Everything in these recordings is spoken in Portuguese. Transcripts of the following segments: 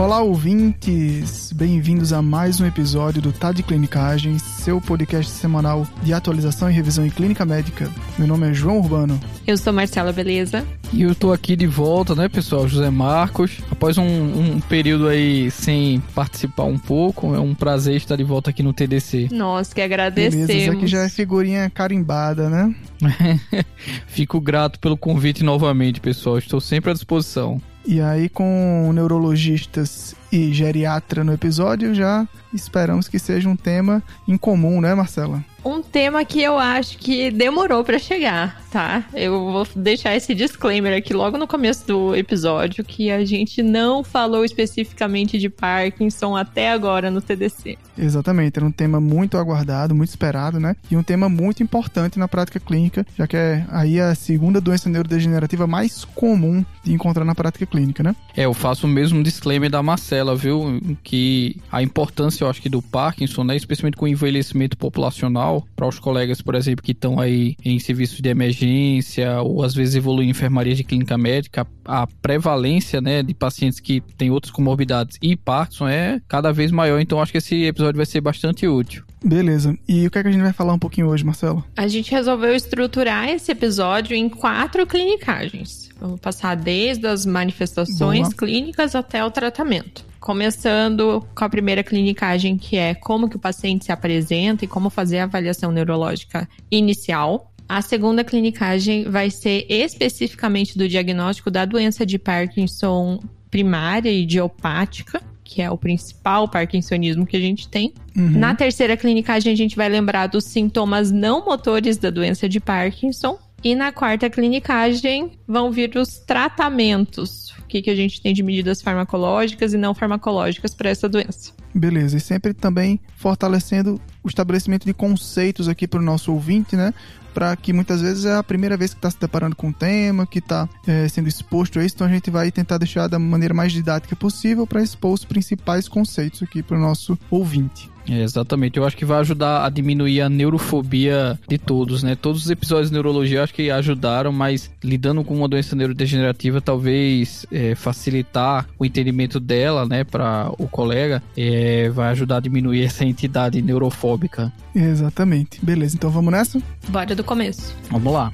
Olá, ouvintes! Bem-vindos a mais um episódio do Tá de Clinicagem, seu podcast semanal de atualização e revisão em clínica médica. Meu nome é João Urbano. Eu sou Marcela Beleza. E eu tô aqui de volta, né, pessoal? José Marcos. Após um, um, período aí sem participar um pouco, é um prazer estar de volta aqui no TDC. Nós que agradecemos. Beleza, isso aqui já é figurinha carimbada, né? Fico grato pelo convite novamente, pessoal. Estou sempre à disposição. E aí, com neurologistas e geriatra no episódio, já esperamos que seja um tema em comum, né, Marcela? Um tema que eu acho que demorou para chegar, tá? Eu vou deixar esse disclaimer aqui logo no começo do episódio que a gente não falou especificamente de Parkinson até agora no TDC. Exatamente, era um tema muito aguardado, muito esperado, né? E um tema muito importante na prática clínica, já que é aí a segunda doença neurodegenerativa mais comum de encontrar na prática clínica, né? É, eu faço o mesmo disclaimer da Marcela, viu? Que a importância, eu acho que do Parkinson, né, especialmente com o envelhecimento populacional, para os colegas, por exemplo, que estão aí em serviços de emergência ou às vezes evoluem em enfermaria de clínica médica, a prevalência, né, de pacientes que têm outras comorbidades e Parkinson é cada vez maior, então acho que esse episódio vai ser bastante útil. Beleza. E o que é que a gente vai falar um pouquinho hoje, Marcelo? A gente resolveu estruturar esse episódio em quatro clinicagens. Vamos passar desde as manifestações clínicas até o tratamento. Começando com a primeira clinicagem, que é como que o paciente se apresenta e como fazer a avaliação neurológica inicial. A segunda clinicagem vai ser especificamente do diagnóstico da doença de Parkinson primária e idiopática, que é o principal parkinsonismo que a gente tem. Uhum. Na terceira clinicagem, a gente vai lembrar dos sintomas não motores da doença de Parkinson. E na quarta clinicagem vão vir os tratamentos. O que, que a gente tem de medidas farmacológicas e não farmacológicas para essa doença. Beleza, e sempre também fortalecendo o estabelecimento de conceitos aqui para o nosso ouvinte, né? Para que muitas vezes é a primeira vez que está se deparando com o tema, que está é, sendo exposto a isso, então a gente vai tentar deixar da maneira mais didática possível para expor os principais conceitos aqui para o nosso ouvinte. É, exatamente, eu acho que vai ajudar a diminuir a neurofobia de todos, né? Todos os episódios de neurologia eu acho que ajudaram, mas lidando com uma doença neurodegenerativa, talvez é, facilitar o entendimento dela, né, para o colega, é, vai ajudar a diminuir essa entidade neurofóbica. Exatamente. Beleza, então vamos nessa? Bora do começo. Vamos lá.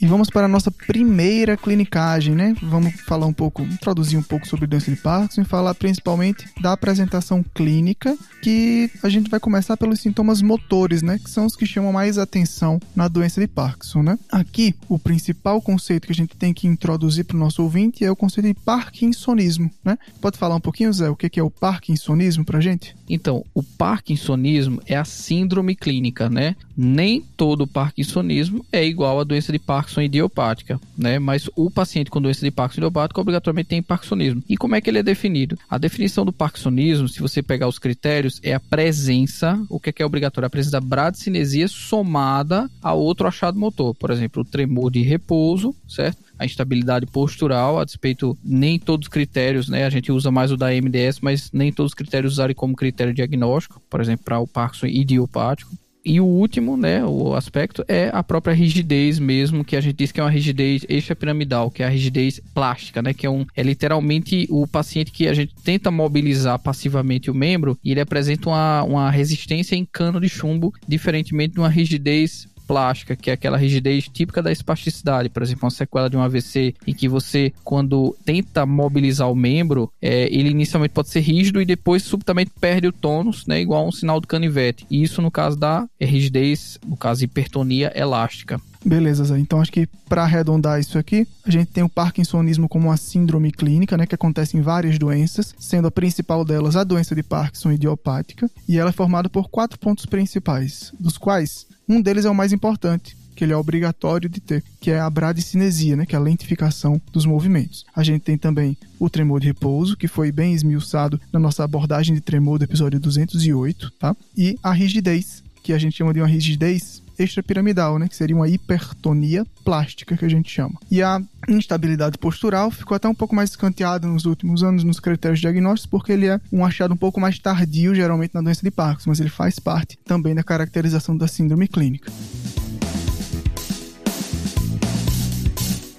E vamos para a nossa primeira clinicagem, né? Vamos falar um pouco, introduzir um pouco sobre doença de Parkinson e falar principalmente da apresentação clínica, que a gente vai começar pelos sintomas motores, né? Que são os que chamam mais atenção na doença de Parkinson, né? Aqui, o principal conceito que a gente tem que introduzir para o nosso ouvinte é o conceito de Parkinsonismo, né? Pode falar um pouquinho, Zé, o que é o Parkinsonismo para gente? Então, o Parkinsonismo é a síndrome clínica, né? Nem todo Parkinsonismo é igual à doença de Parkinson idiopática, né? Mas o paciente com doença de Parkinson idiopática obrigatoriamente tem Parkinsonismo. E como é que ele é definido? A definição do Parkinsonismo, se você pegar os critérios, é a presença, o que é, que é obrigatório? A presença da bradicinesia somada a outro achado motor. Por exemplo, o tremor de repouso, certo? a instabilidade postural, a despeito nem todos os critérios, né? A gente usa mais o da MDS, mas nem todos os critérios usarem como critério diagnóstico, por exemplo, para o Parkinson idiopático. E o último, né, o aspecto é a própria rigidez mesmo, que a gente diz que é uma rigidez extrapiramidal, que é a rigidez plástica, né, que é um é literalmente o paciente que a gente tenta mobilizar passivamente o membro e ele apresenta uma, uma resistência em cano de chumbo, diferentemente de uma rigidez plástica, que é aquela rigidez típica da espasticidade, por exemplo, uma sequela de um AVC, em que você, quando tenta mobilizar o membro, é, ele inicialmente pode ser rígido e depois subitamente perde o tônus, né, igual um sinal do canivete. E isso no caso da rigidez, no caso hipertonia elástica. Beleza, Zé. Então acho que para arredondar isso aqui, a gente tem o Parkinsonismo como uma síndrome clínica, né, que acontece em várias doenças, sendo a principal delas a doença de Parkinson idiopática, e ela é formada por quatro pontos principais, dos quais um deles é o mais importante, que ele é obrigatório de ter, que é a bradicinesia, né, que é a lentificação dos movimentos. A gente tem também o tremor de repouso, que foi bem esmiuçado na nossa abordagem de tremor do episódio 208, tá? E a rigidez, que a gente chama de uma rigidez extrapiramidal, né? Que seria uma hipertonia plástica que a gente chama. E a instabilidade postural ficou até um pouco mais escanteada nos últimos anos nos critérios diagnósticos, porque ele é um achado um pouco mais tardio, geralmente na doença de Parkinson, mas ele faz parte também da caracterização da síndrome clínica.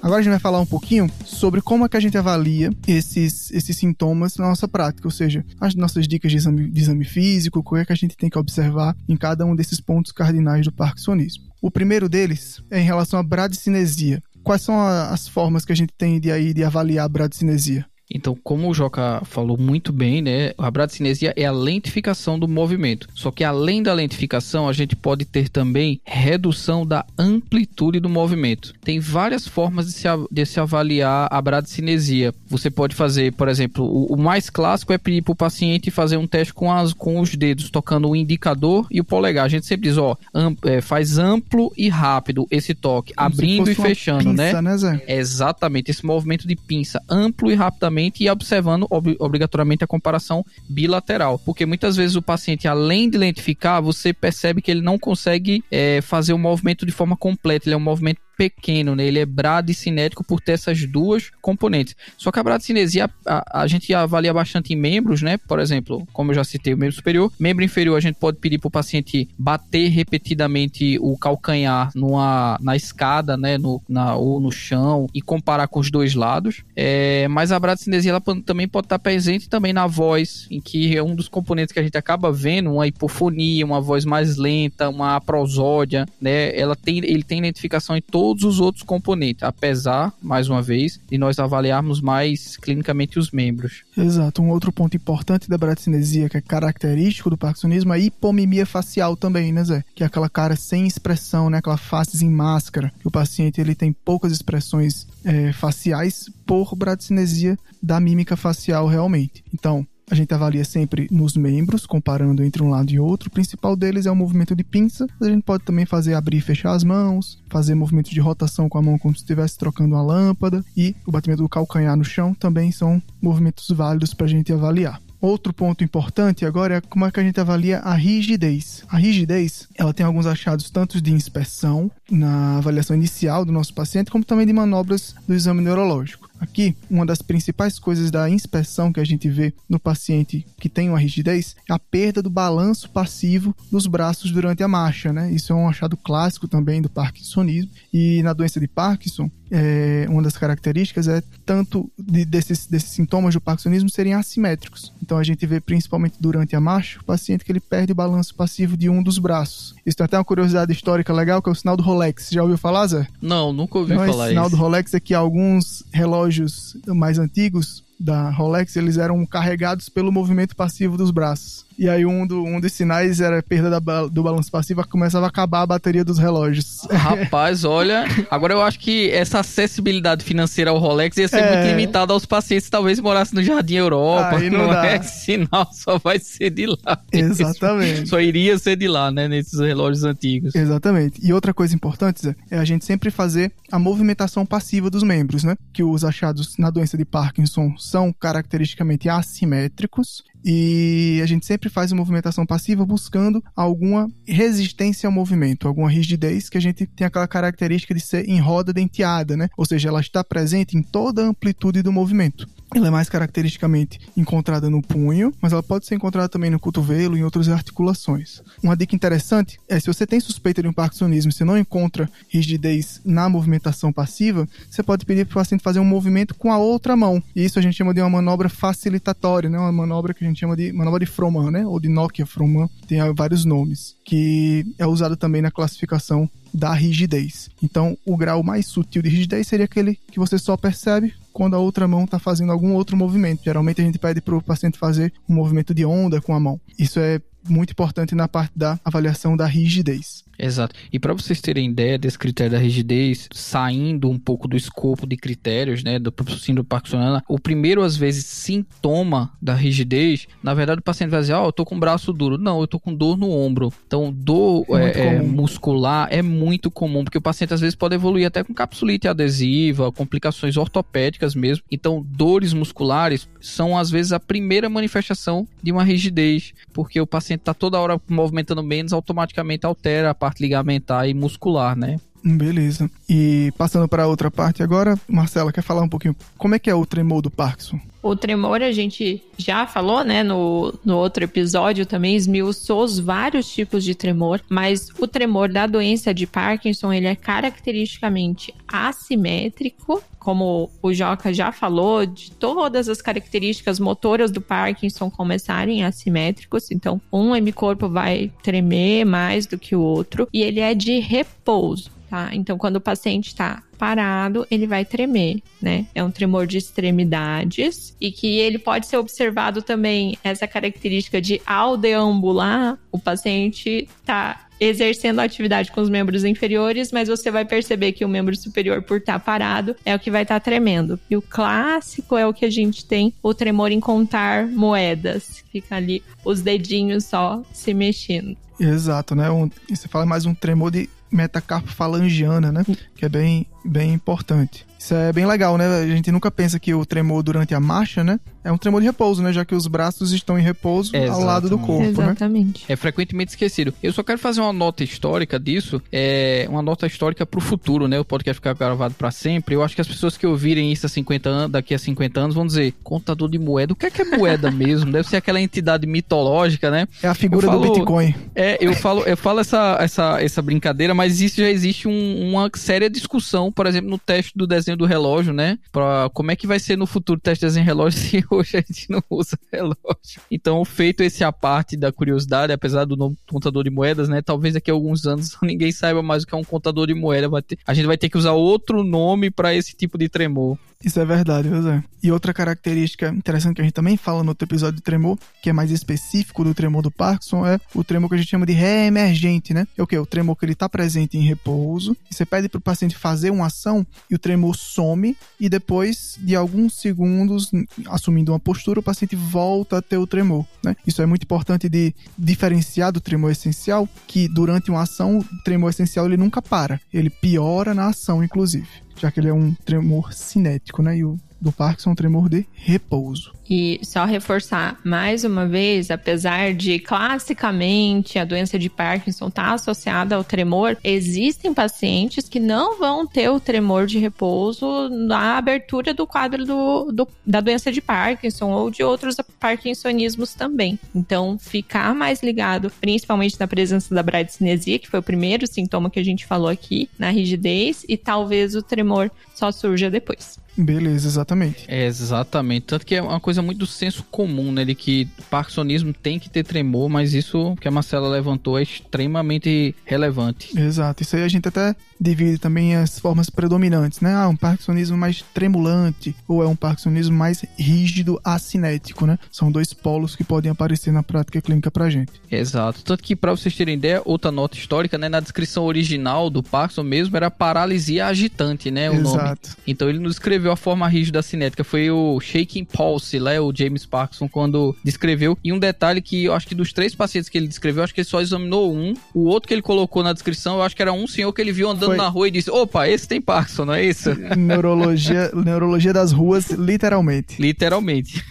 Agora a gente vai falar um pouquinho sobre como é que a gente avalia esses, esses sintomas na nossa prática, ou seja, as nossas dicas de exame, de exame físico, o que é que a gente tem que observar em cada um desses pontos cardinais do parkinsonismo. O primeiro deles é em relação à bradicinesia. Quais são as formas que a gente tem de, aí, de avaliar a bradicinesia? Então, como o Joca falou muito bem, né, a bradicinesia é a lentificação do movimento. Só que além da lentificação, a gente pode ter também redução da amplitude do movimento. Tem várias formas de se, de se avaliar a bradicinesia. Você pode fazer, por exemplo, o, o mais clássico é pedir para o paciente fazer um teste com, as, com os dedos, tocando o indicador e o polegar. A gente sempre diz, ó, é, faz amplo e rápido esse toque, Como abrindo e fechando, né? pinça, né? né Zé? Exatamente, esse movimento de pinça, amplo e rapidamente e observando ob obrigatoriamente a comparação bilateral. Porque muitas vezes o paciente, além de lentificar, você percebe que ele não consegue é, fazer o movimento de forma completa, ele é um movimento pequeno, né? Ele é bradicinético por ter essas duas componentes. Só que a bradicinesia a, a, gente avalia bastante em membros, né? Por exemplo, como eu já citei, o membro superior. Membro inferior, a gente pode pedir para o paciente bater repetidamente o calcanhar numa, na escada, né? No, na, ou no chão e comparar com os dois lados. É, mas a bradicinesia ela também pode estar presente também na voz, em que é um dos componentes que a gente acaba vendo, uma hipofonia, uma voz mais lenta, uma prosódia, né? Ela tem, ele tem identificação em todo todos os outros componentes, apesar, mais uma vez, de nós avaliarmos mais clinicamente os membros. Exato. Um outro ponto importante da bradicinesia, que é característico do parkinsonismo, é a hipomimia facial também, né, Zé? Que é aquela cara sem expressão, né? Aquela face em máscara, que o paciente ele tem poucas expressões é, faciais por bradicinesia da mímica facial realmente. Então, a gente avalia sempre nos membros, comparando entre um lado e outro. O principal deles é o movimento de pinça. A gente pode também fazer abrir e fechar as mãos, fazer movimento de rotação com a mão como se estivesse trocando uma lâmpada. E o batimento do calcanhar no chão também são movimentos válidos para a gente avaliar. Outro ponto importante agora é como é que a gente avalia a rigidez. A rigidez, ela tem alguns achados tanto de inspeção na avaliação inicial do nosso paciente, como também de manobras do exame neurológico. Aqui, uma das principais coisas da inspeção que a gente vê no paciente que tem uma rigidez é a perda do balanço passivo dos braços durante a marcha, né? Isso é um achado clássico também do parkinsonismo. E na doença de Parkinson, é, uma das características é tanto de, desses, desses sintomas do parkinsonismo serem assimétricos. Então a gente vê principalmente durante a marcha o paciente que ele perde o balanço passivo de um dos braços. Isso tem até uma curiosidade histórica legal que é o sinal do Rolex. Já ouviu falar, Zé? Não, nunca ouvi Não, falar isso. O sinal do Rolex é que alguns relógios mais antigos da Rolex, eles eram carregados pelo movimento passivo dos braços. E aí um, do, um dos sinais era a perda da, do balanço passivo, começava a acabar a bateria dos relógios. Rapaz, olha, agora eu acho que essa acessibilidade financeira ao Rolex ia ser é... muito limitada aos pacientes, talvez morasse no Jardim Europa, aí não, não dá. é sinal, só vai ser de lá. Exatamente. Só iria ser de lá, né, nesses relógios antigos. Exatamente. E outra coisa importante, Zé, é a gente sempre fazer a movimentação passiva dos membros, né? Que os achados na doença de Parkinson são caracteristicamente assimétricos e a gente sempre faz uma movimentação passiva buscando alguma resistência ao movimento, alguma rigidez que a gente tem aquela característica de ser em roda denteada, né? Ou seja, ela está presente em toda a amplitude do movimento. Ela é mais caracteristicamente encontrada no punho, mas ela pode ser encontrada também no cotovelo e em outras articulações. Uma dica interessante é se você tem suspeita de um parkinsonismo e você não encontra rigidez na movimentação passiva, você pode pedir para o paciente fazer um movimento com a outra mão. E isso a gente chama de uma manobra facilitatória, né? Uma manobra que a gente chama de manobra de Froman, né? Ou de Nokia Froman, tem vários nomes, que é usada também na classificação da rigidez. Então, o grau mais sutil de rigidez seria aquele que você só percebe quando a outra mão está fazendo algum outro movimento. Geralmente a gente pede para o paciente fazer um movimento de onda com a mão. Isso é muito importante na parte da avaliação da rigidez. Exato. E para vocês terem ideia desse critério da rigidez, saindo um pouco do escopo de critérios, né, do síndrome parkinsoniana, o primeiro, às vezes, sintoma da rigidez, na verdade, o paciente vai dizer, ó, oh, eu tô com o braço duro. Não, eu tô com dor no ombro. Então, dor é, é, muscular é muito comum, porque o paciente, às vezes, pode evoluir até com capsulite adesiva, complicações ortopédicas mesmo. Então, dores musculares são, às vezes, a primeira manifestação de uma rigidez, porque o paciente tá toda hora movimentando menos, automaticamente altera a parte ligamentar e muscular, né? Beleza. E passando para outra parte agora, Marcela, quer falar um pouquinho como é que é o tremor do Parkinson? O tremor a gente já falou, né, no, no outro episódio também, esmiuçou os vários tipos de tremor, mas o tremor da doença de Parkinson, ele é caracteristicamente assimétrico, como o Joca já falou, de todas as características motoras do Parkinson começarem assimétricos, então um hemicorpo vai tremer mais do que o outro, e ele é de repouso. Tá? Então, quando o paciente está parado, ele vai tremer, né? É um tremor de extremidades e que ele pode ser observado também essa característica de ao deambular, o paciente está exercendo a atividade com os membros inferiores, mas você vai perceber que o membro superior, por estar tá parado, é o que vai estar tá tremendo. E o clássico é o que a gente tem, o tremor em contar moedas. Fica ali os dedinhos só se mexendo. Exato, né? Um, você fala mais um tremor de metacarpofalangiana, né? Que é bem, bem importante. Isso é bem legal, né? A gente nunca pensa que o tremor durante a marcha, né? É um tremor de repouso, né? Já que os braços estão em repouso ao lado do corpo, né? Exatamente. né? É frequentemente esquecido. Eu só quero fazer uma nota histórica disso, é uma nota histórica pro futuro, né? O podcast ficar gravado para sempre. Eu acho que as pessoas que ouvirem isso há 50 anos, daqui a 50 anos vão dizer, contador de moeda, o que é que é moeda mesmo? Deve ser aquela entidade mitológica, né? É a figura falo, do Bitcoin. É, eu falo, eu falo essa, essa, essa brincadeira, mas isso já existe um, uma séria discussão, por exemplo, no teste do desenho do relógio, né? Pra como é que vai ser no futuro teste de desenho relógio se hoje a gente não usa relógio. Então, feito esse a parte da curiosidade, apesar do nome contador de moedas, né? Talvez daqui a alguns anos ninguém saiba mais o que é um contador de moeda. Ter, a gente vai ter que usar outro nome para esse tipo de tremor. Isso é verdade, José. E outra característica interessante que a gente também fala no outro episódio do tremor, que é mais específico do tremor do Parkinson, é o tremor que a gente chama de reemergente, né? É o que? O tremor que ele está presente em repouso, você pede para o paciente fazer uma ação e o tremor some, e depois de alguns segundos, assumindo uma postura, o paciente volta a ter o tremor, né? Isso é muito importante de diferenciar do tremor essencial, que durante uma ação, o tremor essencial ele nunca para, ele piora na ação, inclusive já que ele é um tremor cinético, né? E o do Parkinson tremor de repouso. E só reforçar mais uma vez, apesar de classicamente a doença de Parkinson estar tá associada ao tremor, existem pacientes que não vão ter o tremor de repouso na abertura do quadro do, do, da doença de Parkinson ou de outros parkinsonismos também. Então, ficar mais ligado, principalmente na presença da bradicinesia, que foi o primeiro sintoma que a gente falou aqui, na rigidez, e talvez o tremor só surja depois. Beleza, exatamente. É, exatamente. Tanto que é uma coisa muito do senso comum, né? De que parkinsonismo tem que ter tremor, mas isso que a Marcela levantou é extremamente relevante. Exato. Isso aí a gente até divide também as formas predominantes, né? Ah, um parkinsonismo mais tremulante ou é um parkinsonismo mais rígido acinético, né? São dois polos que podem aparecer na prática clínica pra gente. Exato. Tanto que para vocês terem ideia, outra nota histórica, né? Na descrição original do Parkinson mesmo era paralisia agitante, né? O Exato. nome. Então ele nos escreveu a forma rígida cinética. Foi o Shaking Pulse, né? O James Parkinson, quando descreveu. E um detalhe que eu acho que dos três pacientes que ele descreveu, acho que ele só examinou um. O outro que ele colocou na descrição, eu acho que era um senhor que ele viu andando Foi. na rua e disse: opa, esse tem Parkinson, não é isso? Neurologia, neurologia das ruas, literalmente. Literalmente.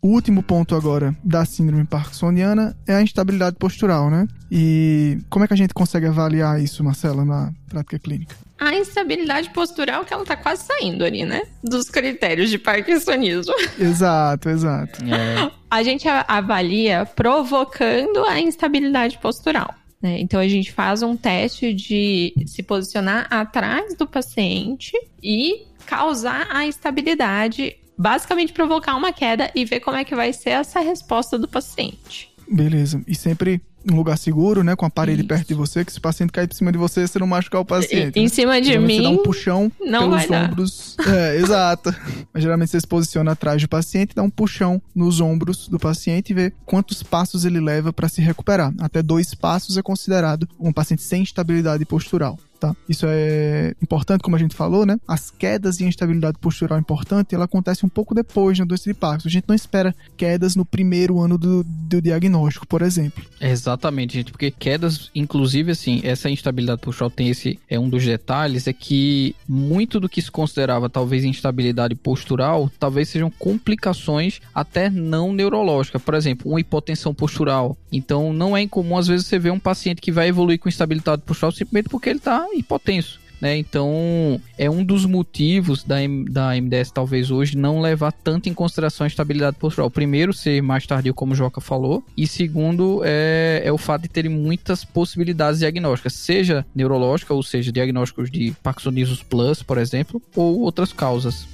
O último ponto agora da síndrome parkinsoniana é a instabilidade postural, né? E como é que a gente consegue avaliar isso, Marcela, na prática clínica? A instabilidade postural que ela tá quase saindo ali, né? Dos critérios de parkinsonismo. Exato, exato. É. A gente avalia provocando a instabilidade postural. Né? Então a gente faz um teste de se posicionar atrás do paciente e causar a instabilidade basicamente provocar uma queda e ver como é que vai ser essa resposta do paciente. Beleza. E sempre um lugar seguro, né? Com a parede Isso. perto de você, que se o paciente cair por cima de você, você não machucar o paciente. Em né? cima de mim. Você dá um puxão não pelos ombros. Dar. É, exato. Mas geralmente você se posiciona atrás do paciente, dá um puxão nos ombros do paciente e vê quantos passos ele leva para se recuperar. Até dois passos é considerado um paciente sem estabilidade postural tá? Isso é importante, como a gente falou, né? As quedas e instabilidade postural importante, ela acontece um pouco depois na doença de Parkinson. A gente não espera quedas no primeiro ano do, do diagnóstico, por exemplo. Exatamente, gente, porque quedas, inclusive, assim, essa instabilidade postural tem esse, é um dos detalhes, é que muito do que se considerava talvez instabilidade postural, talvez sejam complicações até não neurológicas. Por exemplo, uma hipotensão postural. Então, não é incomum, às vezes, você ver um paciente que vai evoluir com instabilidade postural simplesmente porque ele está hipotenso. né? Então, é um dos motivos da, da MDS talvez hoje não levar tanto em consideração a estabilidade postural. Primeiro, ser mais tardio, como o Joca falou, e segundo, é, é o fato de terem muitas possibilidades diagnósticas, seja neurológica, ou seja, diagnósticos de Parkinsonismo Plus, por exemplo, ou outras causas.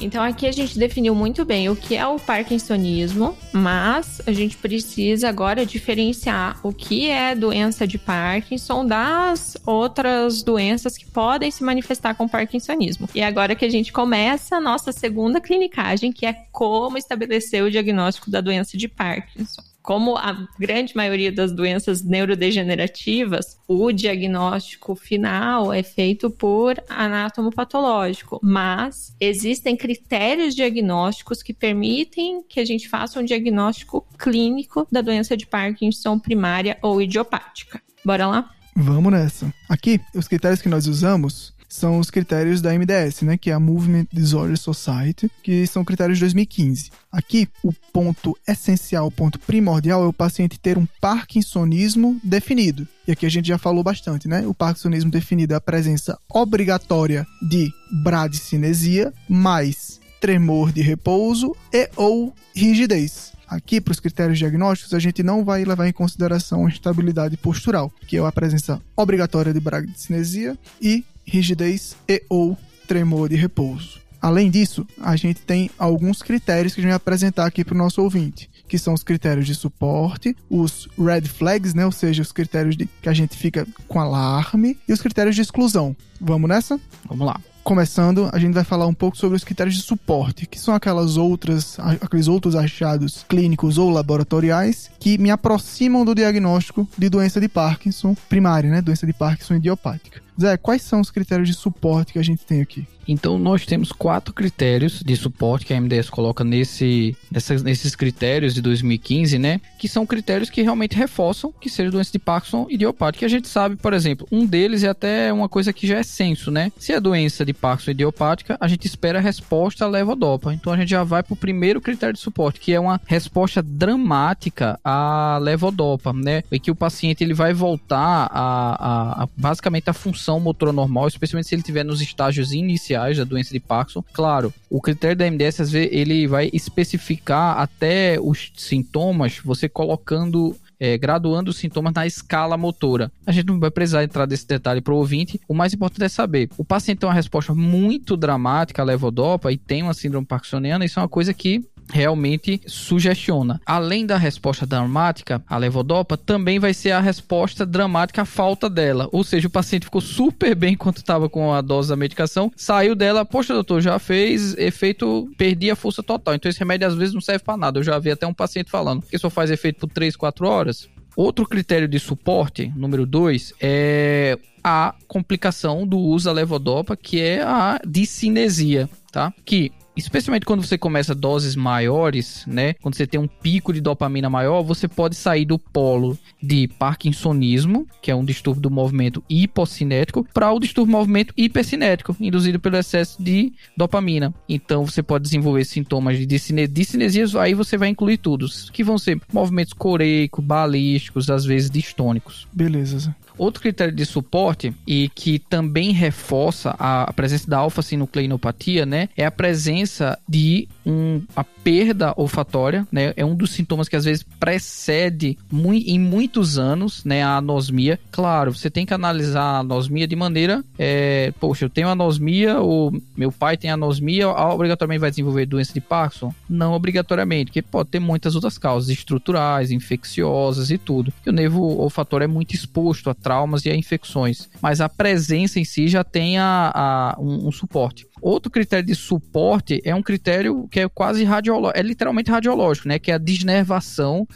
Então aqui a gente definiu muito bem o que é o parkinsonismo, mas a gente precisa agora diferenciar o que é doença de Parkinson das outras doenças que podem se manifestar com parkinsonismo. E agora que a gente começa a nossa segunda clinicagem, que é como estabelecer o diagnóstico da doença de Parkinson como a grande maioria das doenças neurodegenerativas, o diagnóstico final é feito por anatomopatológico, mas existem critérios diagnósticos que permitem que a gente faça um diagnóstico clínico da doença de Parkinson primária ou idiopática. Bora lá? Vamos nessa. Aqui, os critérios que nós usamos são os critérios da MDS, né, que é a Movement Disorder Society, que são critérios de 2015. Aqui, o ponto essencial, o ponto primordial é o paciente ter um parkinsonismo definido. E aqui a gente já falou bastante, né? O parkinsonismo definido é a presença obrigatória de bradicinesia mais tremor de repouso e ou rigidez. Aqui, para os critérios diagnósticos, a gente não vai levar em consideração a estabilidade postural, que é a presença obrigatória de bradicinesia e rigidez e ou tremor de repouso. Além disso, a gente tem alguns critérios que a gente vai apresentar aqui para o nosso ouvinte, que são os critérios de suporte, os red flags, né, ou seja, os critérios de que a gente fica com alarme e os critérios de exclusão. Vamos nessa? Vamos lá começando, a gente vai falar um pouco sobre os critérios de suporte, que são aquelas outras, aqueles outros achados clínicos ou laboratoriais que me aproximam do diagnóstico de doença de Parkinson primária, né? Doença de Parkinson idiopática. Zé, quais são os critérios de suporte que a gente tem aqui? Então, nós temos quatro critérios de suporte que a MDS coloca nesse, nessas, nesses critérios de 2015, né? Que são critérios que realmente reforçam que seja doença de Parkinson idiopática. A gente sabe, por exemplo, um deles é até uma coisa que já é senso, né? Se é doença de Parkinson idiopática, a gente espera a resposta a levodopa. Então, a gente já vai para o primeiro critério de suporte, que é uma resposta dramática à levodopa, né? E que o paciente ele vai voltar a, a, a basicamente a função motora normal, especialmente se ele estiver nos estágios iniciais da doença de Parkinson. Claro, o critério da MDS às vezes ele vai especificar até os sintomas, você colocando é, graduando os sintomas na escala motora. A gente não vai precisar entrar nesse detalhe para o ouvinte. O mais importante é saber: o paciente tem uma resposta muito dramática à levodopa e tem uma síndrome parkinsoniana, isso é uma coisa que realmente sugestiona. Além da resposta dramática, a levodopa também vai ser a resposta dramática à falta dela. Ou seja, o paciente ficou super bem quando estava com a dose da medicação, saiu dela, poxa, doutor, já fez efeito, perdi a força total. Então esse remédio às vezes não serve para nada. Eu já vi até um paciente falando que só faz efeito por 3, 4 horas. Outro critério de suporte, número 2, é a complicação do uso da levodopa, que é a discinesia, tá? Que especialmente quando você começa doses maiores, né? Quando você tem um pico de dopamina maior, você pode sair do polo de parkinsonismo, que é um distúrbio do movimento hipocinético, para o distúrbio do movimento hipercinético, induzido pelo excesso de dopamina. Então você pode desenvolver sintomas de discinesias, aí você vai incluir tudo, que vão ser movimentos coreico, balísticos, às vezes distônicos. Beleza. Outro critério de suporte e que também reforça a presença da alfa-sinucleinopatia, né, é a presença de um, a perda olfatória, né, é um dos sintomas que às vezes precede em muitos anos, né, a anosmia. Claro, você tem que analisar a anosmia de maneira, é, poxa, eu tenho anosmia, ou meu pai tem anosmia, obrigatoriamente vai desenvolver doença de Parkinson? Não obrigatoriamente, porque pode ter muitas outras causas estruturais, infecciosas e tudo. E o nervo olfatório é muito exposto a traumas e a infecções, mas a presença em si já tem a, a um, um suporte. Outro critério de suporte é um critério que é quase radiológico, é literalmente radiológico, né? Que é a desnervação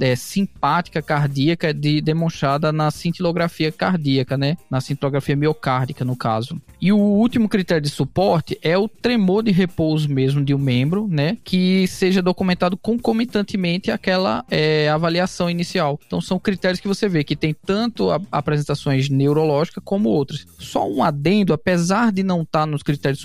é, simpática cardíaca de, demonstrada na cintilografia cardíaca, né? Na cintilografia miocárdica, no caso. E o último critério de suporte é o tremor de repouso mesmo de um membro, né? Que seja documentado concomitantemente àquela é, avaliação inicial. Então são critérios que você vê que tem tanto apresentações neurológicas como outras. Só um adendo, apesar de não estar nos critérios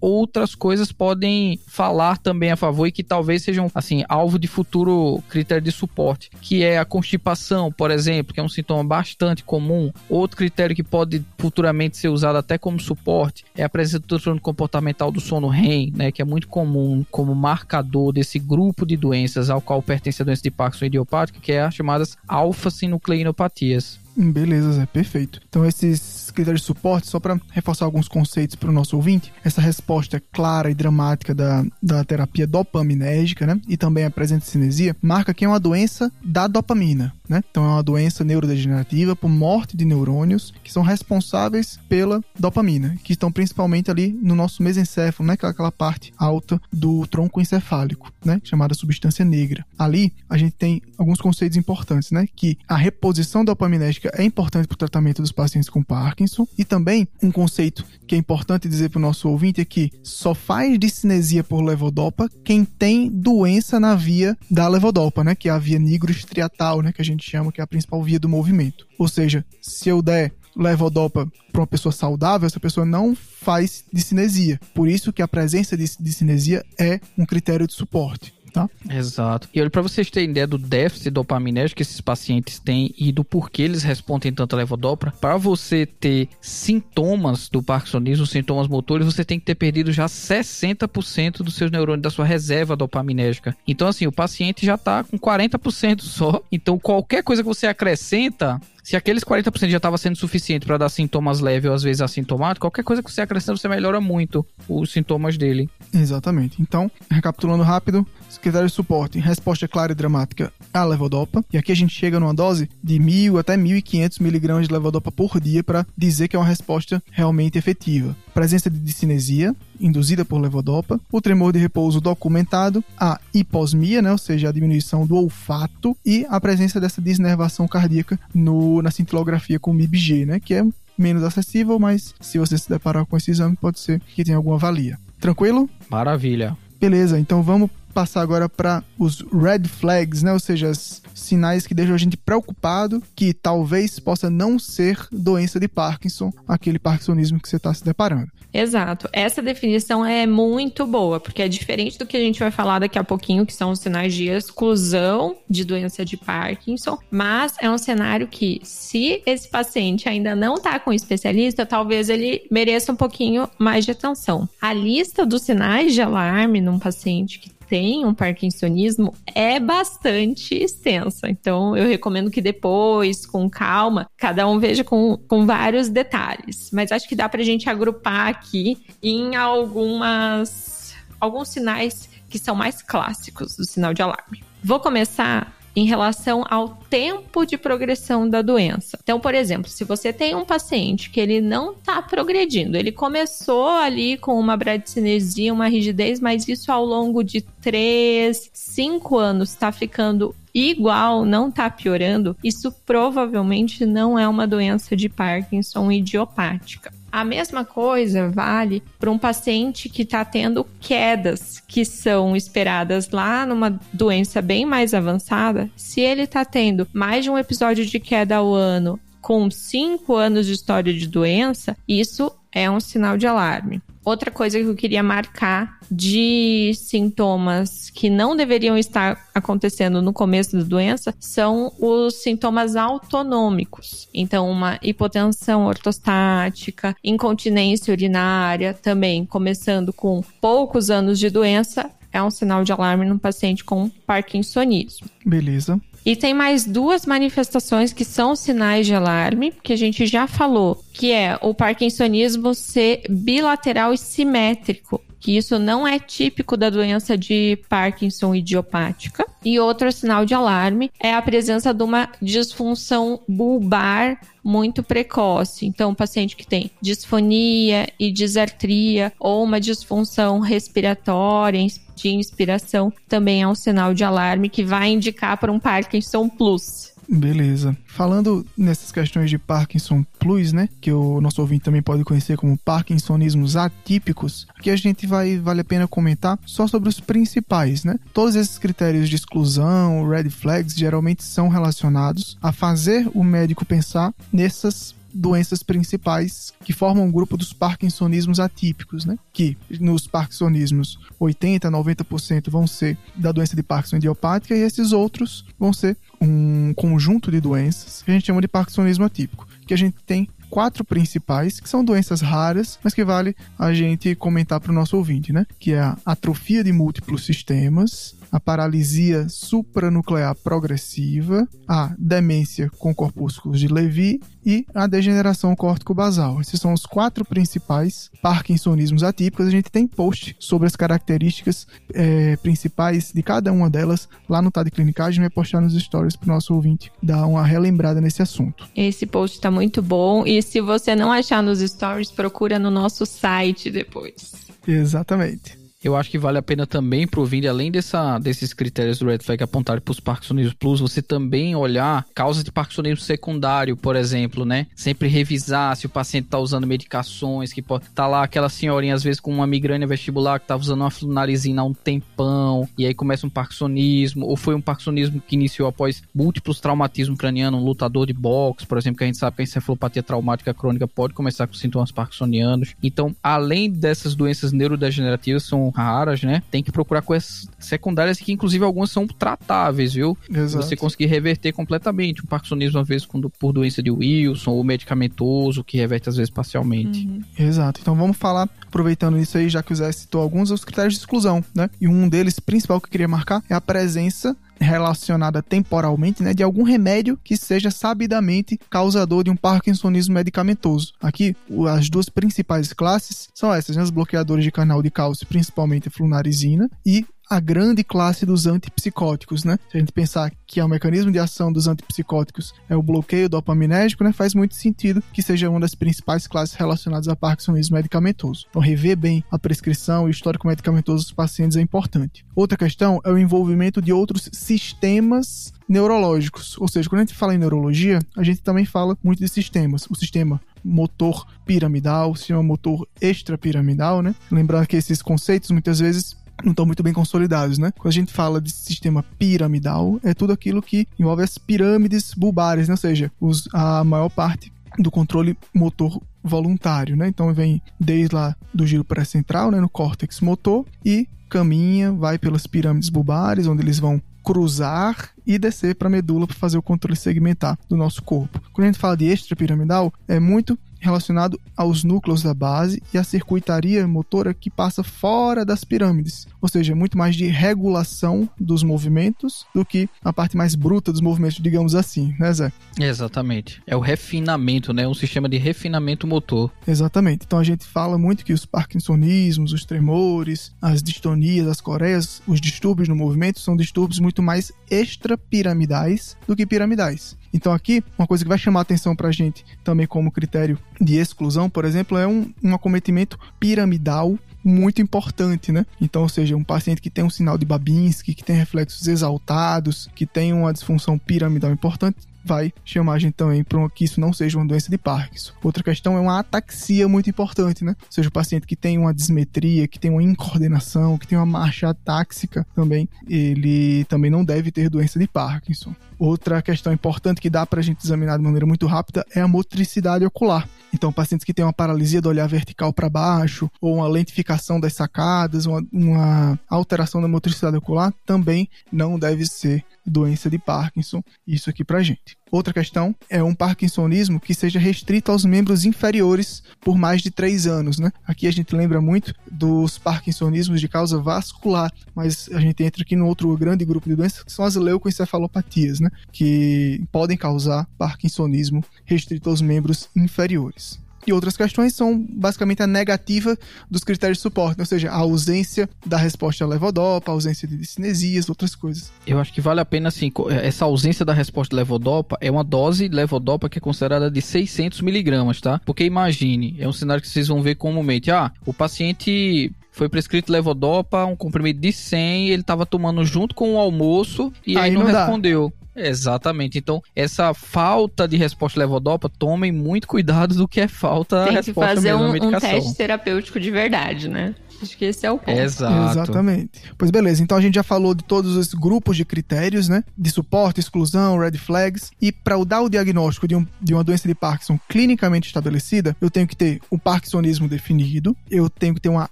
outras coisas podem falar também a favor e que talvez sejam, assim, alvo de futuro critério de suporte, que é a constipação, por exemplo, que é um sintoma bastante comum. Outro critério que pode futuramente ser usado até como suporte é a presença do transtorno comportamental do sono REM, né, que é muito comum como marcador desse grupo de doenças ao qual pertence a doença de Parkinson idiopática, que é as chamadas alfa-sinucleinopatias. Beleza, Zé, perfeito. Então, esses critérios de suporte, só para reforçar alguns conceitos para o nosso ouvinte, essa resposta clara e dramática da, da terapia dopaminérgica, né, e também a presença de cinesia, marca que é uma doença da dopamina, né? Então, é uma doença neurodegenerativa por morte de neurônios que são responsáveis pela dopamina, que estão principalmente ali no nosso mesencéfalo, né, aquela, aquela parte alta do tronco encefálico, né, chamada substância negra. Ali, a gente tem alguns conceitos importantes, né, que a reposição dopaminérgica é importante para o tratamento dos pacientes com Parkinson. E também um conceito que é importante dizer para o nosso ouvinte é que só faz discinesia por levodopa quem tem doença na via da levodopa, né? Que é a via nigroestriatal, né? Que a gente chama que é a principal via do movimento. Ou seja, se eu der levodopa para uma pessoa saudável, essa pessoa não faz discinesia. Por isso que a presença de discinesia é um critério de suporte tá? Exato. E olha, para vocês terem ideia do déficit dopaminérgico que esses pacientes têm e do porquê eles respondem tanto a levodopa, para você ter sintomas do parkinsonismo, sintomas motores, você tem que ter perdido já 60% dos seus neurônios da sua reserva dopaminérgica. Então, assim, o paciente já tá com 40% só. Então, qualquer coisa que você acrescenta, se aqueles 40% já estava sendo suficiente para dar sintomas leves ou às vezes assintomático, qualquer coisa que você acrescenta, você melhora muito os sintomas dele. Exatamente. Então, recapitulando rápido, critérios de suporte, resposta clara e dramática à levodopa. E aqui a gente chega numa dose de 1.000 até 1.500 miligramas de levodopa por dia para dizer que é uma resposta realmente efetiva. Presença de discinesia, induzida por levodopa, o tremor de repouso documentado, a hiposmia, né, ou seja, a diminuição do olfato e a presença dessa desnervação cardíaca no, na cintilografia com MIBG, né, que é menos acessível, mas se você se deparar com esse exame, pode ser que tenha alguma valia. Tranquilo? Maravilha. Beleza, então vamos passar agora para os red flags, né? Ou seja, sinais que deixam a gente preocupado que talvez possa não ser doença de Parkinson, aquele parkinsonismo que você está se deparando. Exato. Essa definição é muito boa, porque é diferente do que a gente vai falar daqui a pouquinho, que são os sinais de exclusão de doença de Parkinson, mas é um cenário que, se esse paciente ainda não está com especialista, talvez ele mereça um pouquinho mais de atenção. A lista dos sinais de alarme num paciente que tem um parkinsonismo é bastante extensa. Então, eu recomendo que depois, com calma, cada um veja com, com vários detalhes. Mas acho que dá pra gente agrupar aqui em algumas alguns sinais que são mais clássicos do sinal de alarme. Vou começar em relação ao tempo de progressão da doença. Então, por exemplo, se você tem um paciente que ele não está progredindo, ele começou ali com uma bradicinesia, uma rigidez, mas isso ao longo de 3, 5 anos está ficando igual, não está piorando, isso provavelmente não é uma doença de Parkinson idiopática. A mesma coisa vale para um paciente que está tendo quedas que são esperadas lá numa doença bem mais avançada. Se ele está tendo mais de um episódio de queda ao ano com 5 anos de história de doença, isso é um sinal de alarme. Outra coisa que eu queria marcar de sintomas que não deveriam estar acontecendo no começo da doença são os sintomas autonômicos. Então, uma hipotensão ortostática, incontinência urinária, também começando com poucos anos de doença, é um sinal de alarme no paciente com parkinsonismo. Beleza. E tem mais duas manifestações que são sinais de alarme, que a gente já falou, que é o parkinsonismo ser bilateral e simétrico que isso não é típico da doença de Parkinson idiopática. E outro sinal de alarme é a presença de uma disfunção bulbar muito precoce. Então, o paciente que tem disfonia e disartria ou uma disfunção respiratória de inspiração também é um sinal de alarme que vai indicar para um Parkinson Plus. Beleza. Falando nessas questões de Parkinson Plus, né, que o nosso ouvinte também pode conhecer como Parkinsonismos atípicos, aqui a gente vai vale a pena comentar só sobre os principais, né? Todos esses critérios de exclusão, red flags, geralmente são relacionados a fazer o médico pensar nessas doenças principais que formam o grupo dos parkinsonismos atípicos, né? Que nos parkinsonismos 80, 90% vão ser da doença de Parkinson idiopática e esses outros vão ser um conjunto de doenças que a gente chama de parkinsonismo atípico, que a gente tem quatro principais, que são doenças raras, mas que vale a gente comentar para o nosso ouvinte, né? Que é a atrofia de múltiplos sistemas, a paralisia supranuclear progressiva, a demência com corpúsculos de Levy e a degeneração córtico-basal. Esses são os quatro principais parkinsonismos atípicos. A gente tem post sobre as características é, principais de cada uma delas lá no TAD Clinicagem. Vai postar nos stories para o nosso ouvinte dar uma relembrada nesse assunto. Esse post está muito bom e se você não achar nos stories, procura no nosso site depois. Exatamente eu acho que vale a pena também pro ouvinte, além dessa, desses critérios do Red Flag apontarem para os Parkinsonismo Plus, você também olhar causas de Parkinsonismo secundário, por exemplo, né? Sempre revisar se o paciente tá usando medicações, que pode tá lá aquela senhorinha às vezes com uma migrânia vestibular que tá usando uma flunarizina há um tempão, e aí começa um Parkinsonismo, ou foi um Parkinsonismo que iniciou após múltiplos traumatismos cranianos, um lutador de boxe, por exemplo, que a gente sabe que a encefalopatia traumática crônica pode começar com sintomas parkinsonianos. Então, além dessas doenças neurodegenerativas, são raras, né? Tem que procurar coisas secundárias que, inclusive, algumas são tratáveis, viu? Exato. Você conseguir reverter completamente. Um parkinsonismo, às vezes, por doença de Wilson, ou medicamentoso, que reverte, às vezes, parcialmente. Uhum. Exato. Então, vamos falar, aproveitando isso aí, já que o Zé citou alguns, os critérios de exclusão, né? E um deles, principal que eu queria marcar, é a presença relacionada temporalmente, né, de algum remédio que seja sabidamente causador de um parkinsonismo medicamentoso. Aqui, as duas principais classes são essas, né, os bloqueadores de canal de cálcio, principalmente a flunarizina, e a grande classe dos antipsicóticos, né? Se a gente pensar que é o mecanismo de ação dos antipsicóticos é o bloqueio dopaminérgico, né? Faz muito sentido que seja uma das principais classes relacionadas a parkinsonismo medicamentoso. Então, rever bem a prescrição e o histórico medicamentoso dos pacientes é importante. Outra questão é o envolvimento de outros sistemas neurológicos. Ou seja, quando a gente fala em neurologia, a gente também fala muito de sistemas. O sistema motor piramidal, o sistema motor extrapiramidal, né? Lembrando que esses conceitos muitas vezes não estão muito bem consolidados, né? Quando a gente fala de sistema piramidal, é tudo aquilo que envolve as pirâmides bulbares, né? ou seja, os, a maior parte do controle motor voluntário, né? Então vem desde lá do giro pré-central, né, no córtex motor e caminha, vai pelas pirâmides bulbares, onde eles vão cruzar e descer para a medula para fazer o controle segmentar do nosso corpo. Quando a gente fala de extrapiramidal, é muito relacionado aos núcleos da base e à circuitaria motora que passa fora das pirâmides, ou seja, muito mais de regulação dos movimentos do que a parte mais bruta dos movimentos, digamos assim, né, Zé? Exatamente. É o refinamento, né? Um sistema de refinamento motor. Exatamente. Então a gente fala muito que os parkinsonismos, os tremores, as distonias, as coreias, os distúrbios no movimento são distúrbios muito mais extrapiramidais do que piramidais. Então aqui, uma coisa que vai chamar atenção para a gente também como critério de exclusão, por exemplo, é um, um acometimento piramidal muito importante, né? Então, ou seja, um paciente que tem um sinal de Babinski, que tem reflexos exaltados, que tem uma disfunção piramidal importante, vai chamar a gente também para que isso não seja uma doença de Parkinson. Outra questão é uma ataxia muito importante, né? Ou seja, o paciente que tem uma dismetria, que tem uma incoordenação, que tem uma marcha atáxica também, ele também não deve ter doença de Parkinson. Outra questão importante que dá para a gente examinar de maneira muito rápida é a motricidade ocular. Então, pacientes que têm uma paralisia do olhar vertical para baixo, ou uma lentificação das sacadas, uma, uma alteração da motricidade ocular, também não deve ser doença de Parkinson. Isso aqui para gente. Outra questão é um parkinsonismo que seja restrito aos membros inferiores por mais de três anos, né? Aqui a gente lembra muito dos parkinsonismos de causa vascular, mas a gente entra aqui no outro grande grupo de doenças que são as leucoencefalopatias, né? Que podem causar parkinsonismo restrito aos membros inferiores. E outras questões são basicamente a negativa dos critérios de suporte, ou seja, a ausência da resposta à levodopa, a ausência de discinesias, outras coisas. Eu acho que vale a pena, assim, essa ausência da resposta de levodopa é uma dose de levodopa que é considerada de 600 miligramas, tá? Porque imagine, é um cenário que vocês vão ver comumente. Ah, o paciente foi prescrito levodopa, um comprimido de 100, ele estava tomando junto com o almoço e aí, aí não, não respondeu. Exatamente. Então, essa falta de resposta levodopa, tomem muito cuidado do que é falta Tem resposta que fazer um, um, teste terapêutico de verdade, né? Acho que esse é o ponto. Exato. Exatamente. Pois beleza, então a gente já falou de todos os grupos de critérios, né? De suporte, exclusão, red flags. E para dar o diagnóstico de, um, de uma doença de Parkinson clinicamente estabelecida, eu tenho que ter o parkinsonismo definido, eu tenho que ter uma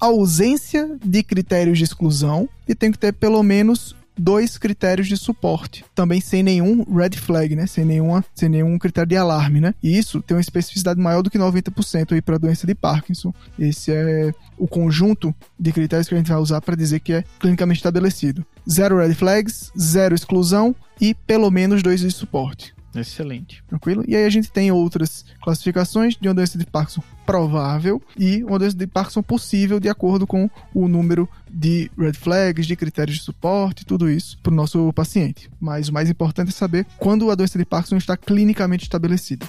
ausência de critérios de exclusão e tenho que ter pelo menos dois critérios de suporte, também sem nenhum red flag, né? Sem nenhuma, sem nenhum critério de alarme, né? E isso tem uma especificidade maior do que 90% aí para doença de Parkinson. Esse é o conjunto de critérios que a gente vai usar para dizer que é clinicamente estabelecido. Zero red flags, zero exclusão e pelo menos dois de suporte. Excelente. Tranquilo? E aí a gente tem outras classificações de uma doença de Parkinson provável e uma doença de Parkinson possível de acordo com o número de red flags, de critérios de suporte, tudo isso para o nosso paciente. Mas o mais importante é saber quando a doença de Parkinson está clinicamente estabelecida.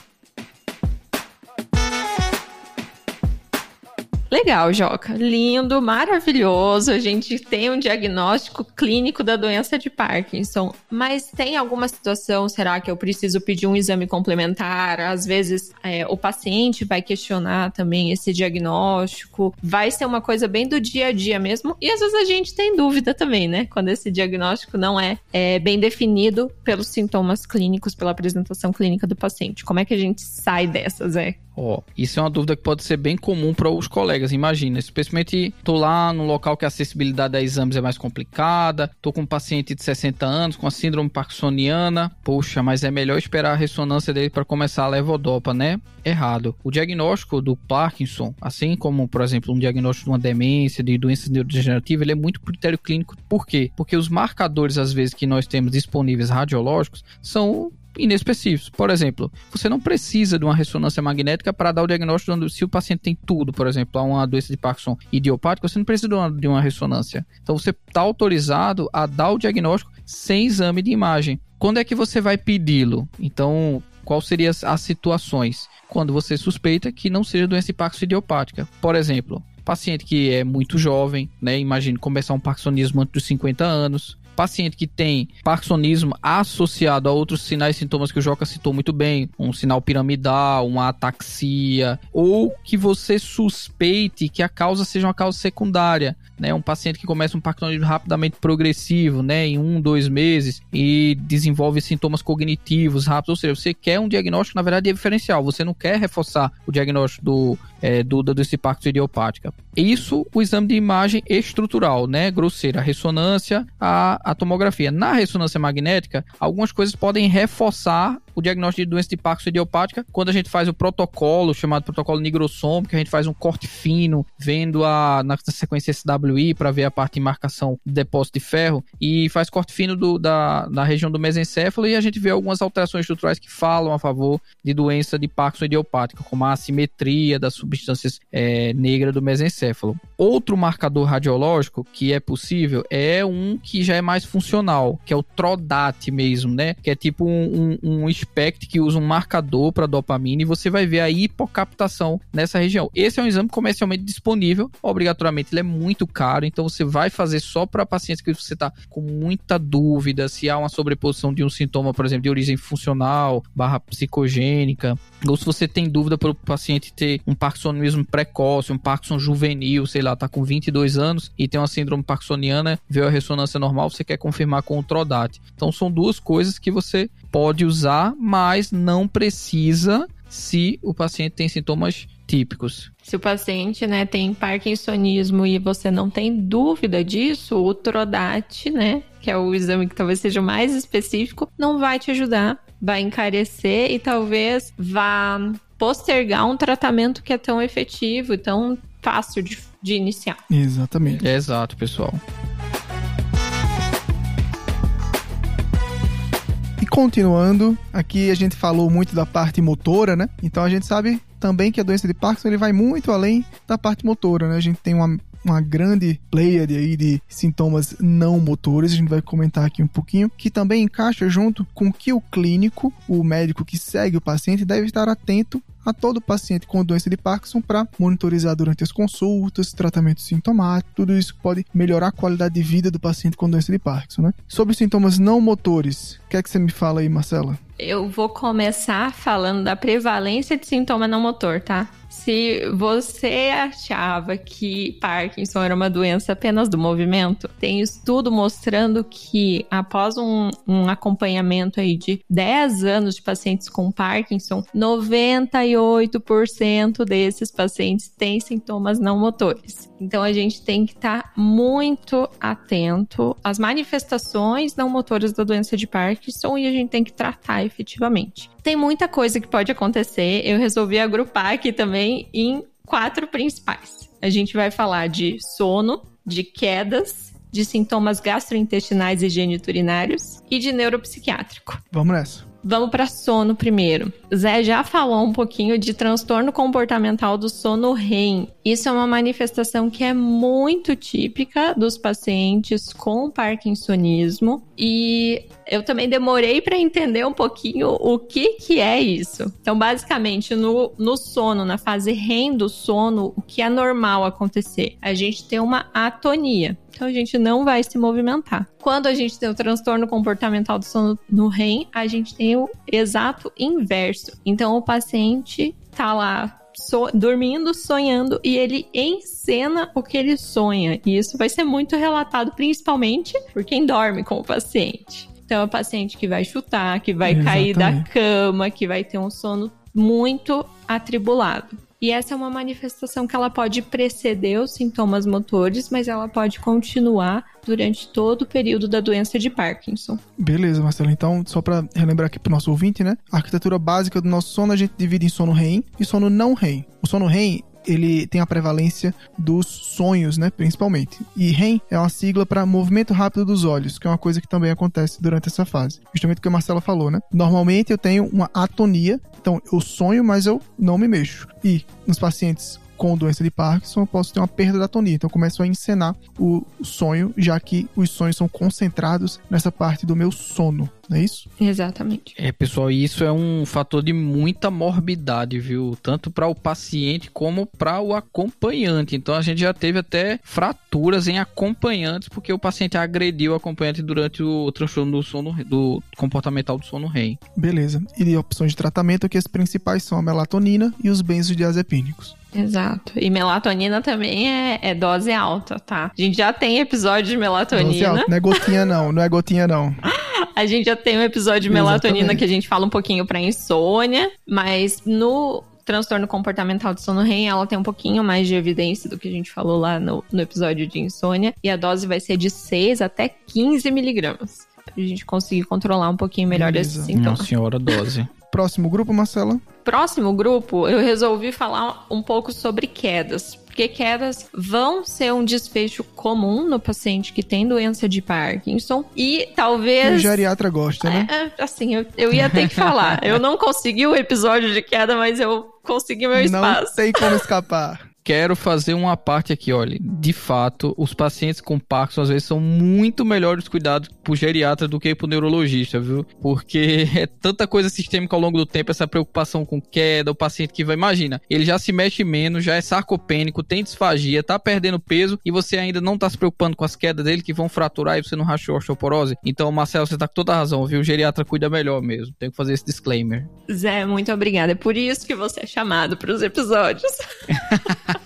Legal, Joca. Lindo, maravilhoso. A gente tem um diagnóstico clínico da doença de Parkinson. Mas tem alguma situação, será que eu preciso pedir um exame complementar? Às vezes é, o paciente vai questionar também esse diagnóstico. Vai ser uma coisa bem do dia a dia mesmo. E às vezes a gente tem dúvida também, né? Quando esse diagnóstico não é, é bem definido pelos sintomas clínicos, pela apresentação clínica do paciente. Como é que a gente sai dessas, é? Ó, isso é uma dúvida que pode ser bem comum para os colegas. Imagina, especialmente tô lá num local que a acessibilidade a exames é mais complicada, tô com um paciente de 60 anos com a síndrome parkinsoniana. Poxa, mas é melhor esperar a ressonância dele para começar a levodopa, né? Errado. O diagnóstico do Parkinson, assim como, por exemplo, um diagnóstico de uma demência, de doença neurodegenerativa, ele é muito critério clínico. Por quê? Porque os marcadores, às vezes, que nós temos disponíveis radiológicos são inespecíficos. Por exemplo, você não precisa de uma ressonância magnética para dar o diagnóstico se o paciente tem tudo, por exemplo, uma doença de Parkinson idiopática, você não precisa de uma, de uma ressonância. Então você está autorizado a dar o diagnóstico sem exame de imagem. Quando é que você vai pedi-lo? Então, quais seriam as situações? Quando você suspeita que não seja doença de Parkinson idiopática. Por exemplo, paciente que é muito jovem, né? Imagine começar um parkinsonismo antes dos 50 anos, paciente que tem parkinsonismo associado a outros sinais e sintomas que o Joca citou muito bem, um sinal piramidal, uma ataxia, ou que você suspeite que a causa seja uma causa secundária, né? Um paciente que começa um parkinsonismo rapidamente progressivo, né? Em um, dois meses e desenvolve sintomas cognitivos rápidos, ou seja, você quer um diagnóstico, na verdade, diferencial, você não quer reforçar o diagnóstico do, é, do, desse Parkinson idiopática. Isso, o exame de imagem estrutural, né? Grosseira, a ressonância, a a tomografia. Na ressonância magnética, algumas coisas podem reforçar o diagnóstico de doença de Parkinson idiopática quando a gente faz o protocolo chamado protocolo nigrossom, que a gente faz um corte fino, vendo a na sequência SWI para ver a parte de marcação de depósito de ferro e faz corte fino do, da, da região do mesencéfalo e a gente vê algumas alterações estruturais que falam a favor de doença de Parkinson idiopática, como a assimetria das substâncias é, negras do mesencéfalo. Outro marcador radiológico que é possível é um que já é mais funcional, que é o TRODAT mesmo, né? Que é tipo um, um, um SPECT que usa um marcador para dopamina e você vai ver a hipocaptação nessa região. Esse é um exame comercialmente disponível, obrigatoriamente ele é muito caro, então você vai fazer só para pacientes que você está com muita dúvida se há uma sobreposição de um sintoma, por exemplo, de origem funcional, barra psicogênica, ou se você tem dúvida para o paciente ter um parkinsonismo precoce, um Parkinson juvenil, sei lá, tá com 22 anos e tem uma síndrome parkinsoniana, veio a ressonância normal, você quer confirmar com o Trodat. Então são duas coisas que você pode usar, mas não precisa se o paciente tem sintomas típicos. Se o paciente, né, tem parkinsonismo e você não tem dúvida disso, o Trodat, né, que é o exame que talvez seja mais específico, não vai te ajudar, vai encarecer e talvez vá postergar um tratamento que é tão efetivo e tão fácil de, de iniciar. Exatamente. É exato, pessoal. continuando, aqui a gente falou muito da parte motora, né? Então a gente sabe também que a doença de Parkinson ele vai muito além da parte motora, né? A gente tem uma, uma grande pleiade aí de sintomas não motores, a gente vai comentar aqui um pouquinho, que também encaixa junto com que o clínico, o médico que segue o paciente, deve estar atento a todo paciente com doença de Parkinson para monitorizar durante as consultas, tratamento sintomático, tudo isso pode melhorar a qualidade de vida do paciente com doença de Parkinson, né? Sobre sintomas não motores, o que é que você me fala aí, Marcela? Eu vou começar falando da prevalência de sintoma não motor, tá? Se você achava que Parkinson era uma doença apenas do movimento, tem estudo mostrando que após um, um acompanhamento aí de 10 anos de pacientes com Parkinson, 98% desses pacientes têm sintomas não motores. Então a gente tem que estar tá muito atento às manifestações não motoras da doença de Parkinson e a gente tem que tratar efetivamente. Tem muita coisa que pode acontecer. Eu resolvi agrupar aqui também em quatro principais. A gente vai falar de sono, de quedas, de sintomas gastrointestinais e geniturinários e de neuropsiquiátrico. Vamos nessa. Vamos para sono primeiro. Zé já falou um pouquinho de transtorno comportamental do sono REM. Isso é uma manifestação que é muito típica dos pacientes com parkinsonismo e eu também demorei para entender um pouquinho o que que é isso. Então, basicamente, no, no sono, na fase REM do sono, o que é normal acontecer? A gente tem uma atonia. Então a gente não vai se movimentar. Quando a gente tem o transtorno comportamental do sono no REM, a gente tem o exato inverso. Então o paciente tá lá so dormindo, sonhando e ele encena o que ele sonha. E isso vai ser muito relatado principalmente por quem dorme com o paciente. Então é o paciente que vai chutar, que vai Exatamente. cair da cama, que vai ter um sono muito atribulado. E essa é uma manifestação que ela pode preceder os sintomas motores, mas ela pode continuar durante todo o período da doença de Parkinson. Beleza, Marcelo. Então, só para relembrar aqui para o nosso ouvinte, né? A arquitetura básica do nosso sono a gente divide em sono REM e sono não REM. O sono REM ele tem a prevalência dos sonhos, né, principalmente. E REM é uma sigla para movimento rápido dos olhos, que é uma coisa que também acontece durante essa fase. Justamente o que a Marcela falou, né? Normalmente eu tenho uma atonia, então eu sonho, mas eu não me mexo. E nos pacientes com doença de Parkinson, eu posso ter uma perda da tonia. Então, eu começo a encenar o sonho, já que os sonhos são concentrados nessa parte do meu sono. Não é isso? Exatamente. É, pessoal, isso é um fator de muita morbidade, viu? Tanto para o paciente como para o acompanhante. Então a gente já teve até fraturas em acompanhantes porque o paciente agrediu o acompanhante durante o transtorno do sono do comportamental do sono REM. Beleza. E de opções de tratamento, que as principais são a melatonina e os benzodiazepínicos. Exato. E melatonina também é, é, dose alta, tá? A gente já tem episódio de melatonina. Dose alta. Não é gotinha, não. Não é gotinha, não. a gente já tem um episódio de melatonina Exatamente. que a gente fala um pouquinho pra insônia, mas no transtorno comportamental de sono REM, ela tem um pouquinho mais de evidência do que a gente falou lá no, no episódio de insônia. E a dose vai ser de 6 até 15 miligramas. Pra gente conseguir controlar um pouquinho melhor Beleza. esse sintoma. Nossa senhora, dose. Próximo grupo, Marcela? Próximo grupo, eu resolvi falar um pouco sobre quedas. Porque quedas vão ser um desfecho comum no paciente que tem doença de Parkinson. E talvez. O geriatra gosta, né? É, assim, eu, eu ia ter que falar. eu não consegui o episódio de queda, mas eu consegui meu espaço. Não tem como escapar quero fazer uma parte aqui, olha. De fato, os pacientes com Parkinson às vezes são muito melhores cuidados por geriatra do que por neurologista, viu? Porque é tanta coisa sistêmica ao longo do tempo, essa preocupação com queda, o paciente que vai, imagina, ele já se mexe menos, já é sarcopênico, tem disfagia, tá perdendo peso e você ainda não tá se preocupando com as quedas dele que vão fraturar e você não rachou a osteoporose. Então, Marcelo, você tá com toda a razão, viu? O geriatra cuida melhor mesmo. Tenho que fazer esse disclaimer. Zé, muito obrigada. É por isso que você é chamado para os episódios.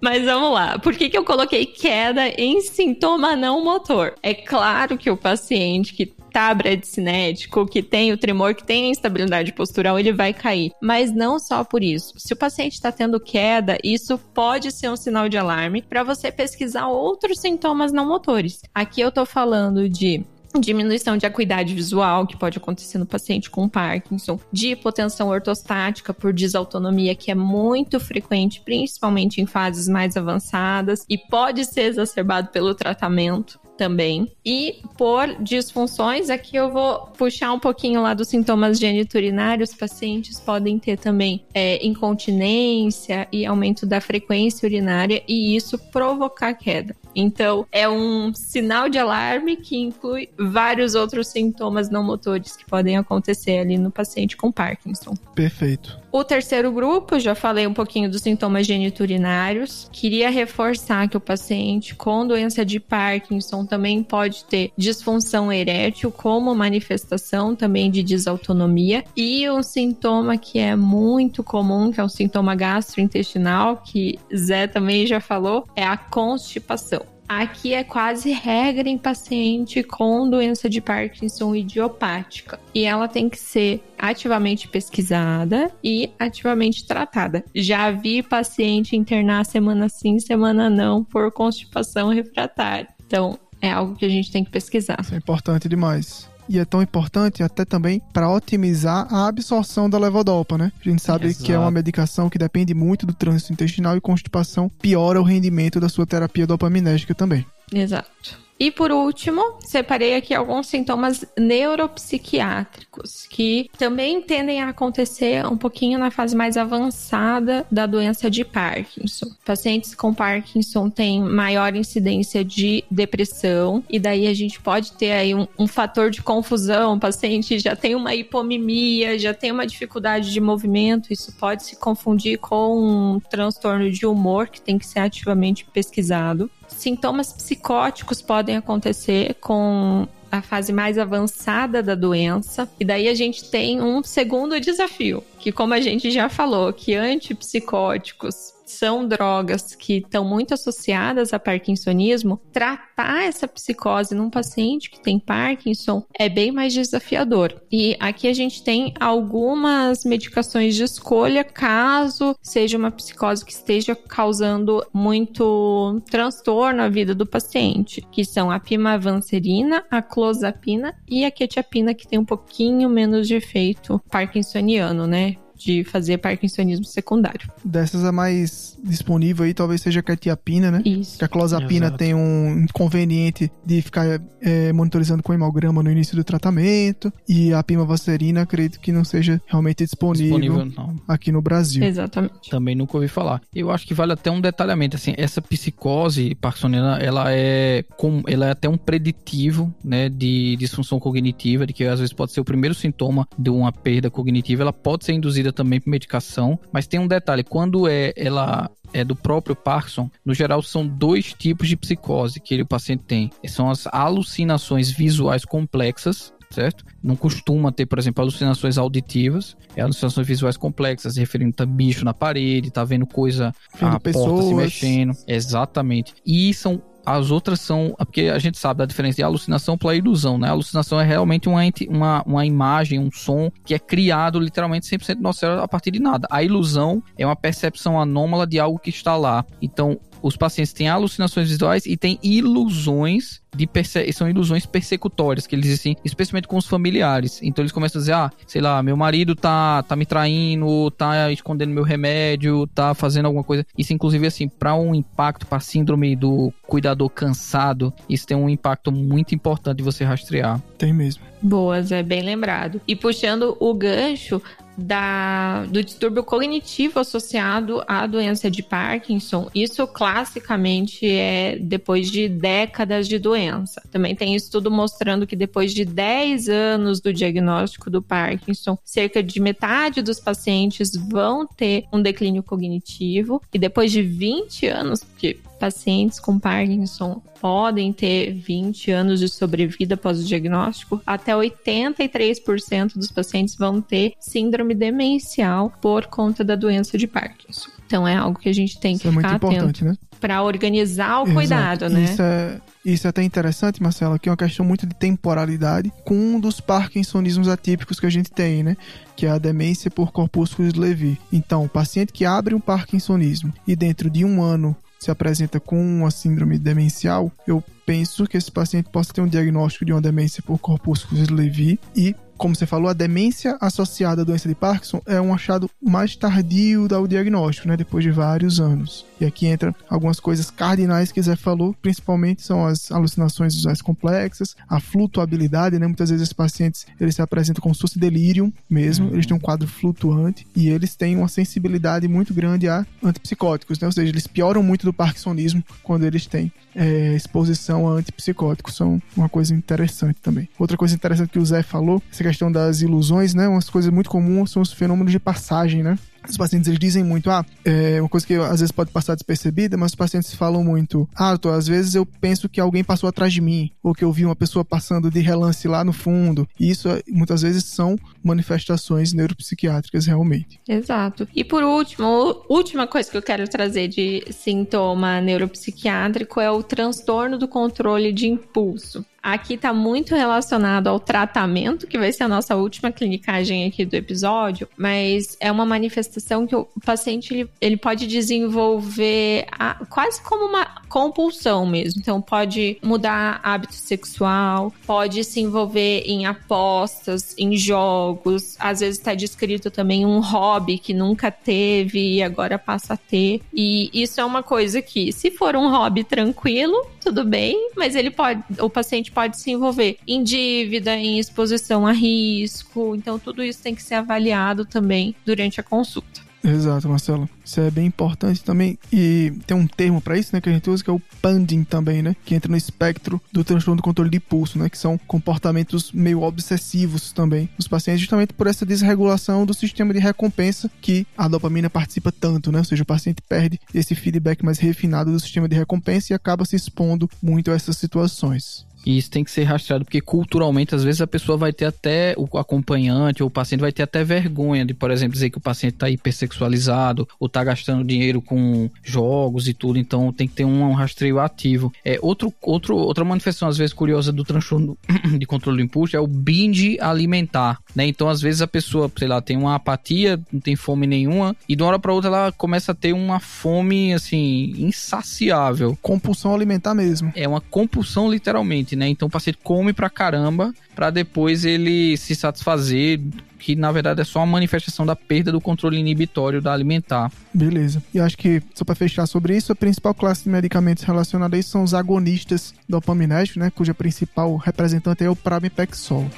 Mas vamos lá. Por que, que eu coloquei queda em sintoma não motor? É claro que o paciente que tá bradicinético, que tem o tremor, que tem a instabilidade postural, ele vai cair. Mas não só por isso. Se o paciente está tendo queda, isso pode ser um sinal de alarme para você pesquisar outros sintomas não motores. Aqui eu tô falando de diminuição de acuidade visual, que pode acontecer no paciente com Parkinson, de hipotensão ortostática por desautonomia, que é muito frequente, principalmente em fases mais avançadas, e pode ser exacerbado pelo tratamento também. E por disfunções, aqui eu vou puxar um pouquinho lá dos sintomas geniturinários. Pacientes podem ter também é, incontinência e aumento da frequência urinária, e isso provocar queda. Então, é um sinal de alarme que inclui vários outros sintomas não motores que podem acontecer ali no paciente com Parkinson. Perfeito. O terceiro grupo, já falei um pouquinho dos sintomas geniturinários. Queria reforçar que o paciente com doença de Parkinson também pode ter disfunção erétil como manifestação também de desautonomia e um sintoma que é muito comum, que é um sintoma gastrointestinal, que Zé também já falou, é a constipação. Aqui é quase regra em paciente com doença de Parkinson idiopática. E ela tem que ser ativamente pesquisada e ativamente tratada. Já vi paciente internar semana sim, semana não por constipação refratária. Então, é algo que a gente tem que pesquisar. Isso é importante demais e é tão importante até também para otimizar a absorção da levodopa, né? A gente sabe Exato. que é uma medicação que depende muito do trânsito intestinal e constipação piora o rendimento da sua terapia dopaminérgica também. Exato. E por último, separei aqui alguns sintomas neuropsiquiátricos que também tendem a acontecer um pouquinho na fase mais avançada da doença de Parkinson. Pacientes com Parkinson têm maior incidência de depressão e daí a gente pode ter aí um, um fator de confusão. O paciente já tem uma hipomimia, já tem uma dificuldade de movimento, isso pode se confundir com um transtorno de humor que tem que ser ativamente pesquisado. Sintomas psicóticos podem acontecer com a fase mais avançada da doença. E daí a gente tem um segundo desafio, que como a gente já falou, que antipsicóticos são drogas que estão muito associadas a parkinsonismo, tratar essa psicose num paciente que tem Parkinson é bem mais desafiador. E aqui a gente tem algumas medicações de escolha caso seja uma psicose que esteja causando muito transtorno à vida do paciente, que são a pimavanserina, a clozapina e a quetiapina, que tem um pouquinho menos de efeito parkinsoniano, né? De fazer parkinsonismo secundário. Dessas a mais disponível aí talvez seja a quetiapina, né? Isso. Que a clozapina Exato. tem um inconveniente de ficar é, monitorizando com hemograma no início do tratamento e a pimavanserina acredito que não seja realmente disponível, disponível aqui no Brasil. Exatamente. Também nunca ouvi falar. Eu acho que vale até um detalhamento, assim, essa psicose parkinsoniana, ela é, com, ela é até um preditivo, né, de disfunção cognitiva, de que às vezes pode ser o primeiro sintoma de uma perda cognitiva, ela pode ser induzida também por medicação, mas tem um detalhe, quando é ela é do próprio Parkinson, no geral são dois tipos de psicose que ele, o paciente tem. São as alucinações visuais complexas, certo? Não costuma ter, por exemplo, alucinações auditivas, é alucinações visuais complexas, referindo a bicho na parede, tá vendo coisa, vendo a pessoas. porta se mexendo. Exatamente. E são as outras são. Porque a gente sabe da diferença de alucinação para ilusão, né? A alucinação é realmente uma, uma, uma imagem, um som que é criado literalmente 100% do nosso cérebro a partir de nada. A ilusão é uma percepção anômala de algo que está lá. Então, os pacientes têm alucinações visuais e têm ilusões de perse são ilusões persecutórias, que eles dizem, especialmente com os familiares. Então eles começam a dizer, ah, sei lá, meu marido tá, tá me traindo, tá escondendo meu remédio, tá fazendo alguma coisa. Isso, inclusive, assim, para um impacto, para síndrome do cuidador cansado, isso tem um impacto muito importante de você rastrear. Tem mesmo. Boas, é bem lembrado. E puxando o gancho, da, do distúrbio cognitivo associado à doença de Parkinson, isso classicamente é depois de décadas de doença. Também tem estudo mostrando que depois de 10 anos do diagnóstico do Parkinson, cerca de metade dos pacientes vão ter um declínio cognitivo, e depois de 20 anos, porque pacientes com Parkinson podem ter 20 anos de sobrevida após o diagnóstico, até 83% dos pacientes vão ter síndrome demencial por conta da doença de Parkinson. Então é algo que a gente tem Isso que é ficar atento né? para organizar o Exato. cuidado, né? Isso é, isso é até interessante, Marcelo, que é uma questão muito de temporalidade com um dos parkinsonismos atípicos que a gente tem, né? Que é a demência por corpúsculos de Levy. Então, o paciente que abre um parkinsonismo e dentro de um ano se apresenta com uma síndrome demencial, eu penso que esse paciente possa ter um diagnóstico de uma demência por corpúsculos de Levy e como você falou, a demência associada à doença de Parkinson é um achado mais tardio do diagnóstico, né? Depois de vários anos. E aqui entra algumas coisas cardinais que Zé falou, principalmente são as alucinações visuais complexas, a flutuabilidade, né? Muitas vezes esses pacientes, eles se apresentam como se fosse delírio mesmo, uhum. eles têm um quadro flutuante e eles têm uma sensibilidade muito grande a antipsicóticos, né? Ou seja, eles pioram muito do parkinsonismo quando eles têm é, exposição a antipsicóticos. São uma coisa interessante também. Outra coisa interessante que o Zé falou, essa questão das ilusões, né? Umas coisas muito comuns são os fenômenos de passagem, né? Os pacientes eles dizem muito, ah, é uma coisa que às vezes pode passar despercebida, mas os pacientes falam muito, ah, tô, às vezes eu penso que alguém passou atrás de mim, ou que eu vi uma pessoa passando de relance lá no fundo. E isso muitas vezes são manifestações neuropsiquiátricas realmente. Exato. E por último, última coisa que eu quero trazer de sintoma neuropsiquiátrico é o transtorno do controle de impulso. Aqui está muito relacionado ao tratamento, que vai ser a nossa última clinicagem aqui do episódio, mas é uma manifestação que o paciente ele, ele pode desenvolver a, quase como uma compulsão mesmo. Então, pode mudar hábito sexual, pode se envolver em apostas, em jogos, às vezes está descrito também um hobby que nunca teve e agora passa a ter. E isso é uma coisa que, se for um hobby tranquilo, tudo bem, mas ele pode, o paciente pode se envolver em dívida, em exposição a risco. Então, tudo isso tem que ser avaliado também durante a consulta. Exato, Marcelo. Isso é bem importante também. E tem um termo para isso, né, que a gente usa, que é o panding também, né? Que entra no espectro do transtorno do controle de pulso, né? Que são comportamentos meio obsessivos também dos pacientes, justamente por essa desregulação do sistema de recompensa que a dopamina participa tanto, né? Ou seja, o paciente perde esse feedback mais refinado do sistema de recompensa e acaba se expondo muito a essas situações. E isso tem que ser rastreado, porque culturalmente, às vezes, a pessoa vai ter até, o acompanhante ou o paciente vai ter até vergonha de, por exemplo, dizer que o paciente está hipersexualizado ou está gastando dinheiro com jogos e tudo. Então, tem que ter um, um rastreio ativo. É, outro, outro, outra manifestação, às vezes, curiosa do transtorno de controle do impulso é o binge alimentar, né? Então, às vezes, a pessoa, sei lá, tem uma apatia, não tem fome nenhuma, e de uma hora para outra ela começa a ter uma fome, assim, insaciável. Compulsão alimentar mesmo. É uma compulsão, literalmente né? Então o paciente come pra caramba para depois ele se satisfazer, que na verdade é só uma manifestação da perda do controle inibitório da alimentar. Beleza. E acho que, só para fechar sobre isso, a principal classe de medicamentos relacionados a isso são os agonistas dopaminérgicos, né? Cuja principal representante é o pramipexol.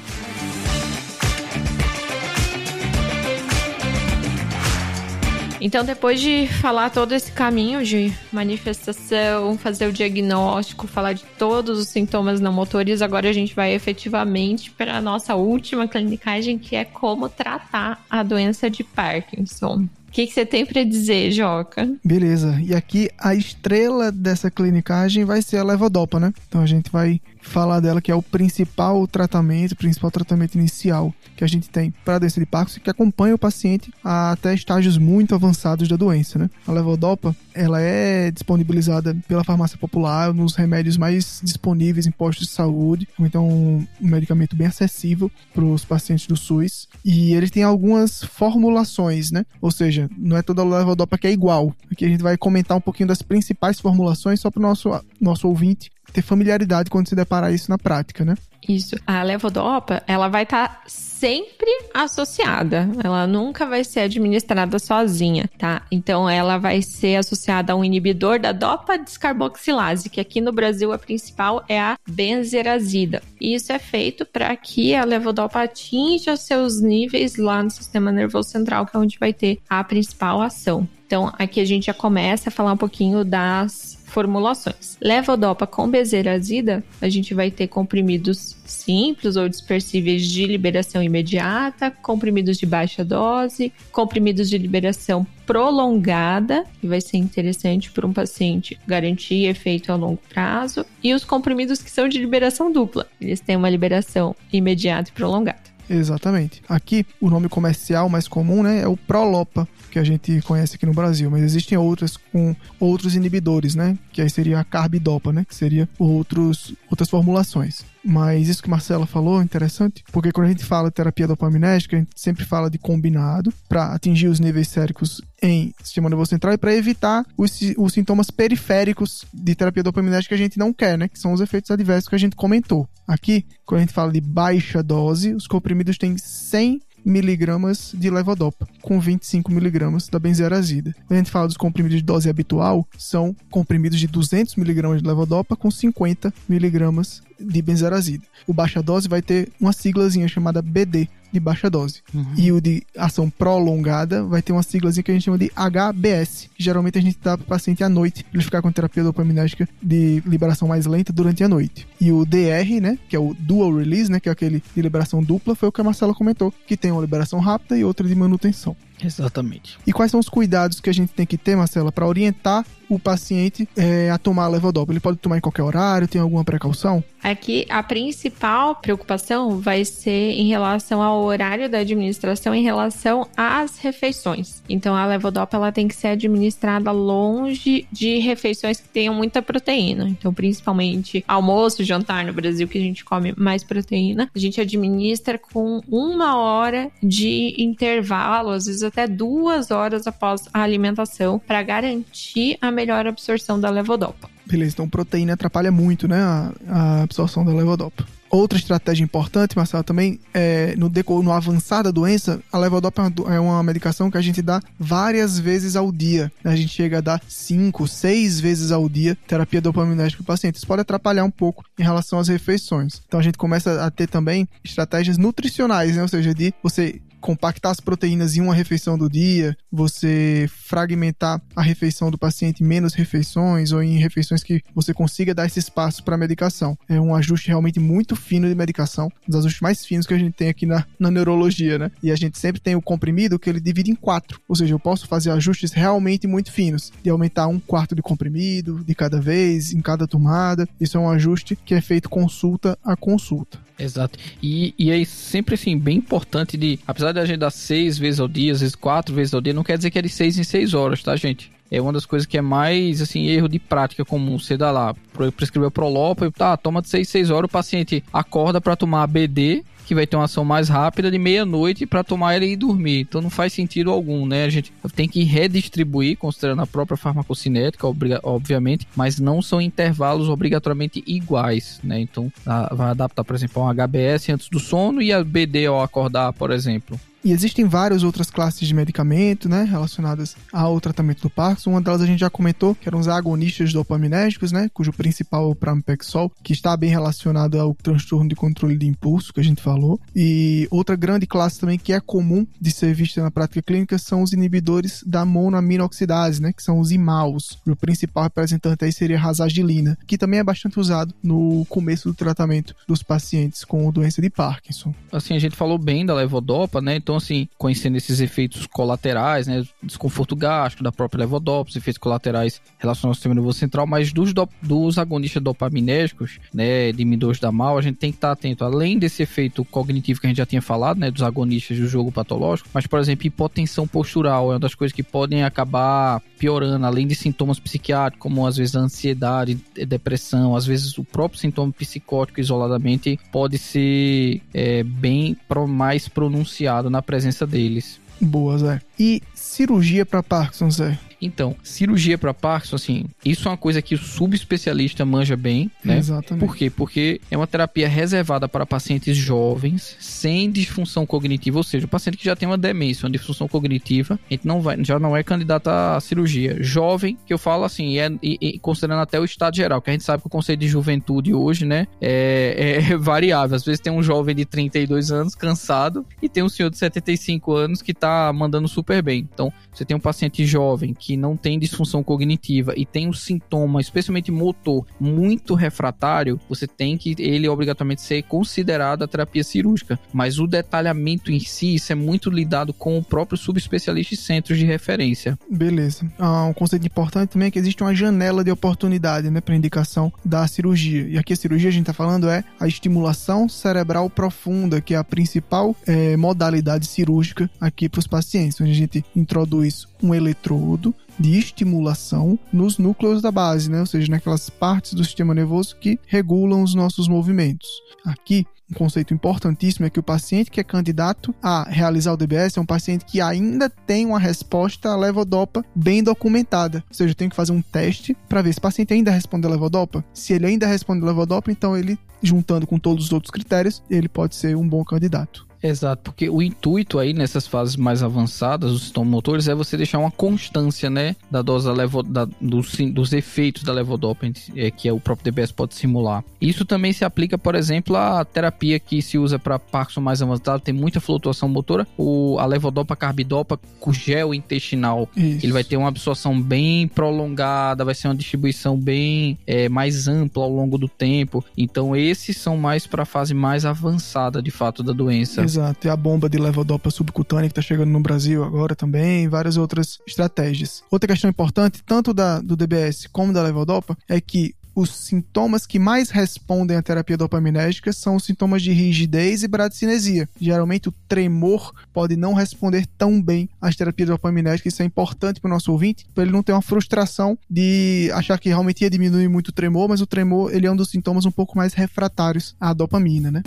Então, depois de falar todo esse caminho de manifestação, fazer o diagnóstico, falar de todos os sintomas não motores, agora a gente vai efetivamente para a nossa última clinicagem, que é como tratar a doença de Parkinson. O que, que você tem para dizer, Joca? Beleza. E aqui a estrela dessa clinicagem vai ser a levodopa, né? Então a gente vai falar dela que é o principal tratamento, o principal tratamento inicial que a gente tem para a doença de Parkinson que acompanha o paciente até estágios muito avançados da doença, né? A levodopa, ela é disponibilizada pela farmácia popular nos remédios mais disponíveis em postos de saúde, então um medicamento bem acessível para os pacientes do SUS e ele tem algumas formulações, né? Ou seja, não é toda levodopa que é igual. Aqui a gente vai comentar um pouquinho das principais formulações só para o nosso, nosso ouvinte ter familiaridade quando se deparar isso na prática, né? Isso. A levodopa, ela vai estar tá sempre associada. Ela nunca vai ser administrada sozinha, tá? Então ela vai ser associada a um inibidor da dopa descarboxilase, que aqui no Brasil a principal é a benzerazida. E isso é feito para que a levodopa atinja seus níveis lá no sistema nervoso central, que é onde vai ter a principal ação. Então, aqui a gente já começa a falar um pouquinho das formulações. Levodopa com bezerazida, a gente vai ter comprimidos simples ou dispersíveis de liberação imediata, comprimidos de baixa dose, comprimidos de liberação prolongada, que vai ser interessante para um paciente garantir efeito a longo prazo, e os comprimidos que são de liberação dupla. Eles têm uma liberação imediata e prolongada. Exatamente. Aqui, o nome comercial mais comum né, é o Prolopa, que a gente conhece aqui no Brasil, mas existem outras com outros inibidores, né? Que aí seria a carbidopa, né? Que seria outros, outras formulações. Mas isso que Marcela falou é interessante, porque quando a gente fala de terapia dopaminérgica, a gente sempre fala de combinado para atingir os níveis séricos em sistema nervoso central e para evitar os, os sintomas periféricos de terapia dopaminérgica que a gente não quer, né? Que são os efeitos adversos que a gente comentou. Aqui, quando a gente fala de baixa dose, os comprimidos têm 100 miligramas de levodopa, com 25 miligramas da benzerazida. Quando a gente fala dos comprimidos de dose habitual, são comprimidos de 200 miligramas de levodopa com 50 miligramas de benzerazida. O baixa dose vai ter uma siglazinha chamada BD, de baixa dose. Uhum. E o de ação prolongada vai ter uma siglazinha que a gente chama de HBS, que geralmente a gente dá para o paciente à noite, para ele ficar com terapia dopaminérgica de liberação mais lenta durante a noite. E o DR, né, que é o dual release, né, que é aquele de liberação dupla, foi o que a Marcela comentou, que tem uma liberação rápida e outra de manutenção. Exatamente. E quais são os cuidados que a gente tem que ter, Marcela, para orientar o paciente é, a tomar a levodopa? Ele pode tomar em qualquer horário? Tem alguma precaução? Aqui, a principal preocupação vai ser em relação ao horário da administração, em relação às refeições. Então, a levodopa ela tem que ser administrada longe de refeições que tenham muita proteína. Então, principalmente almoço, jantar no Brasil, que a gente come mais proteína, a gente administra com uma hora de intervalo, às vezes até duas horas após a alimentação, para garantir a melhor absorção da levodopa. Beleza, então proteína atrapalha muito, né, a, a absorção da levodopa. Outra estratégia importante, Marcelo, também é no, no avançar da doença, a levodopa é uma medicação que a gente dá várias vezes ao dia. A gente chega a dar cinco, seis vezes ao dia terapia dopaminérgica para o paciente. Isso pode atrapalhar um pouco em relação às refeições. Então a gente começa a ter também estratégias nutricionais, né? Ou seja, de você compactar as proteínas em uma refeição do dia, você fragmentar a refeição do paciente em menos refeições ou em refeições que você consiga dar esse espaço para a medicação. É um ajuste realmente muito fino de medicação, um dos ajustes mais finos que a gente tem aqui na, na neurologia, né? E a gente sempre tem o comprimido que ele divide em quatro, ou seja, eu posso fazer ajustes realmente muito finos, de aumentar um quarto de comprimido de cada vez, em cada tomada. Isso é um ajuste que é feito consulta a consulta. Exato. E, e é sempre assim, bem importante de. Apesar de a gente dar seis vezes ao dia, às vezes quatro vezes ao dia, não quer dizer que é de seis em seis horas, tá, gente? É uma das coisas que é mais, assim, erro de prática comum. Você dá lá, prescreveu Prolopa, tá, toma de 6, 6 horas, o paciente acorda para tomar BD, que vai ter uma ação mais rápida de meia-noite para tomar ele e dormir. Então não faz sentido algum, né? A gente tem que redistribuir, considerando a própria farmacocinética, obviamente, mas não são intervalos obrigatoriamente iguais, né? Então vai adaptar, por exemplo, um HBS antes do sono e a BD ao acordar, por exemplo. E existem várias outras classes de medicamento, né, relacionadas ao tratamento do Parkinson. Uma delas a gente já comentou, que eram os agonistas dopaminérgicos, né, cujo principal é o pramipexol, que está bem relacionado ao transtorno de controle de impulso que a gente falou. E outra grande classe também que é comum de ser vista na prática clínica são os inibidores da monoaminoxidase, né, que são os IMAUs. O principal representante aí seria a rasagilina, que também é bastante usado no começo do tratamento dos pacientes com doença de Parkinson. Assim, a gente falou bem da levodopa, né? Então, então, assim, conhecendo esses efeitos colaterais, né? Desconforto gástrico da própria levodopa, efeitos colaterais relacionados ao sistema nervoso central, mas dos, do, dos agonistas dopaminérgicos, né? De midores da mal, a gente tem que estar atento. Além desse efeito cognitivo que a gente já tinha falado, né? Dos agonistas do jogo patológico, mas, por exemplo, hipotensão postural é uma das coisas que podem acabar piorando, além de sintomas psiquiátricos, como às vezes ansiedade, depressão, às vezes o próprio sintoma psicótico isoladamente pode ser é, bem mais pronunciado na na presença deles. Boa, Zé. E cirurgia para Parkinson, Zé? Então, cirurgia para Parkinson, assim, isso é uma coisa que o subespecialista manja bem, né? Exatamente. Por quê? Porque é uma terapia reservada para pacientes jovens, sem disfunção cognitiva, ou seja, o paciente que já tem uma demência, uma disfunção cognitiva, a gente não vai, já não é candidato à cirurgia. Jovem, que eu falo assim, é, e, e, considerando até o estado geral, que a gente sabe que o conceito de juventude hoje, né, é, é variável. Às vezes tem um jovem de 32 anos cansado e tem um senhor de 75 anos que tá mandando super bem. Então, você tem um paciente jovem que não tem disfunção cognitiva e tem um sintoma, especialmente motor, muito refratário, você tem que ele obrigatoriamente ser considerado a terapia cirúrgica. Mas o detalhamento em si, isso é muito lidado com o próprio subespecialista e centros de referência. Beleza. Ah, um conceito importante também é que existe uma janela de oportunidade, né, para indicação da cirurgia. E aqui a cirurgia a gente está falando é a estimulação cerebral profunda, que é a principal é, modalidade cirúrgica aqui para os pacientes, onde a gente introduz um eletrodo de estimulação nos núcleos da base, né? Ou seja, naquelas partes do sistema nervoso que regulam os nossos movimentos. Aqui, um conceito importantíssimo é que o paciente que é candidato a realizar o DBS é um paciente que ainda tem uma resposta à levodopa bem documentada. Ou seja, tem que fazer um teste para ver se o paciente ainda responde a levodopa. Se ele ainda responde a levodopa, então ele, juntando com todos os outros critérios, ele pode ser um bom candidato. Exato, porque o intuito aí nessas fases mais avançadas dos motores é você deixar uma constância, né, da dose levo, da, dos, dos efeitos da levodopa, é, que é o próprio DBS pode simular. Isso também se aplica, por exemplo, à terapia que se usa para Parkinson mais avançado, tem muita flutuação motora, o, a levodopa carbidopa com gel intestinal, Isso. ele vai ter uma absorção bem prolongada, vai ser uma distribuição bem é, mais ampla ao longo do tempo. Então esses são mais para a fase mais avançada, de fato, da doença. Exato. E a bomba de levodopa subcutânea que está chegando no Brasil agora também, várias outras estratégias. Outra questão importante, tanto da, do DBS como da levodopa, é que os sintomas que mais respondem à terapia dopaminérgica são os sintomas de rigidez e bradicinesia. Geralmente o tremor pode não responder tão bem às terapias dopaminérgicas, isso é importante para o nosso ouvinte, para ele não ter uma frustração de achar que realmente ia diminuir muito o tremor, mas o tremor ele é um dos sintomas um pouco mais refratários à dopamina, né?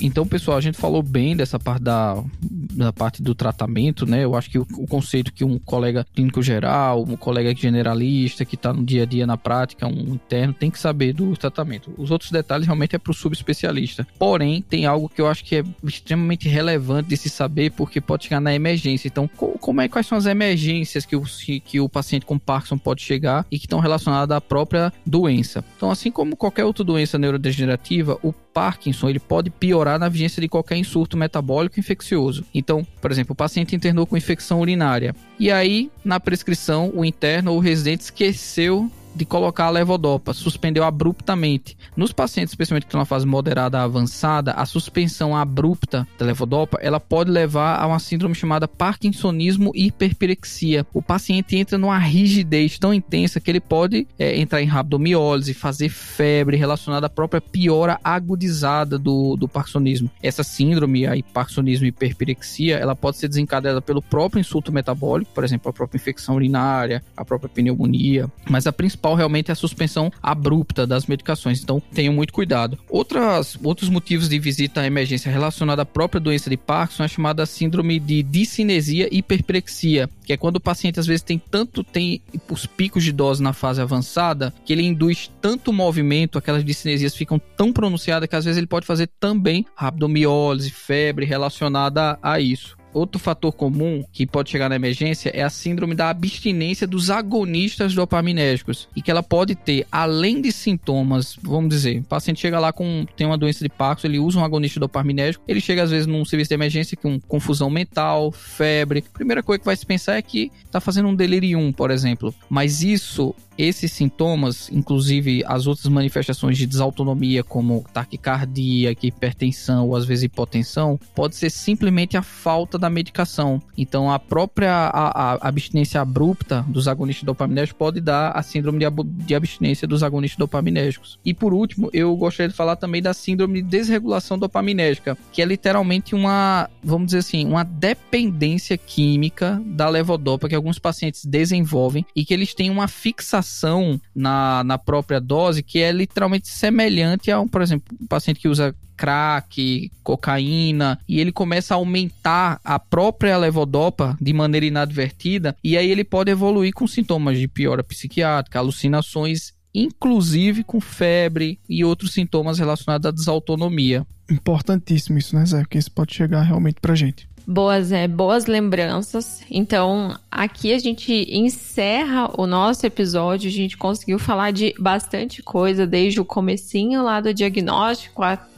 Então, pessoal, a gente falou bem dessa parte da, da parte do tratamento, né? Eu acho que o, o conceito que um colega clínico geral, um colega generalista que está no dia a dia na prática, um interno, tem que saber do tratamento. Os outros detalhes realmente é para o subespecialista. Porém, tem algo que eu acho que é extremamente relevante de se saber, porque pode chegar na emergência. Então, como é quais são as emergências que o, que o paciente com Parkinson pode chegar e que estão relacionadas à própria doença? Então, assim como qualquer outra doença neurodegenerativa, o Parkinson ele pode piorar na vigência de qualquer insurto metabólico infeccioso. Então, por exemplo, o paciente internou com infecção urinária. E aí, na prescrição, o interno ou o residente esqueceu de colocar a levodopa, suspendeu abruptamente. Nos pacientes, especialmente que estão na fase moderada avançada, a suspensão abrupta da levodopa, ela pode levar a uma síndrome chamada parkinsonismo e hiperpirexia. O paciente entra numa rigidez tão intensa que ele pode é, entrar em rabdomiólise, fazer febre relacionada à própria piora agudizada do, do parkinsonismo. Essa síndrome, a parkinsonismo e hiperpirexia, ela pode ser desencadeada pelo próprio insulto metabólico, por exemplo, a própria infecção urinária, a própria pneumonia, mas a principal principal realmente é a suspensão abrupta das medicações. Então, tenham muito cuidado. Outras, outros motivos de visita à emergência relacionada à própria doença de Parkinson é chamada síndrome de discinesia hiperprexia, que é quando o paciente às vezes tem tanto tem os picos de dose na fase avançada que ele induz tanto movimento, aquelas discinesias ficam tão pronunciadas que às vezes ele pode fazer também rabdomiólise, febre relacionada a isso. Outro fator comum que pode chegar na emergência é a síndrome da abstinência dos agonistas dopaminérgicos e que ela pode ter, além de sintomas, vamos dizer, o paciente chega lá com tem uma doença de Parkinson, ele usa um agonista dopaminérgico, ele chega às vezes num serviço de emergência com confusão mental, febre. A primeira coisa que vai se pensar é que está fazendo um delirium, por exemplo. Mas isso esses sintomas, inclusive as outras manifestações de desautonomia, como taquicardia, hipertensão ou às vezes hipotensão, pode ser simplesmente a falta da medicação. Então, a própria a, a abstinência abrupta dos agonistas dopaminérgicos pode dar a síndrome de, de abstinência dos agonistas dopaminérgicos. E por último, eu gostaria de falar também da síndrome de desregulação dopaminérgica, que é literalmente uma, vamos dizer assim, uma dependência química da levodopa que alguns pacientes desenvolvem e que eles têm uma fixação ação na, na própria dose que é literalmente semelhante a, um, por exemplo, um paciente que usa crack, cocaína, e ele começa a aumentar a própria levodopa de maneira inadvertida, e aí ele pode evoluir com sintomas de piora psiquiátrica, alucinações, inclusive com febre e outros sintomas relacionados à desautonomia. Importantíssimo isso, né, Zé? Porque isso pode chegar realmente pra gente boas, é, boas lembranças. Então, aqui a gente encerra o nosso episódio. A gente conseguiu falar de bastante coisa, desde o comecinho lá do diagnóstico até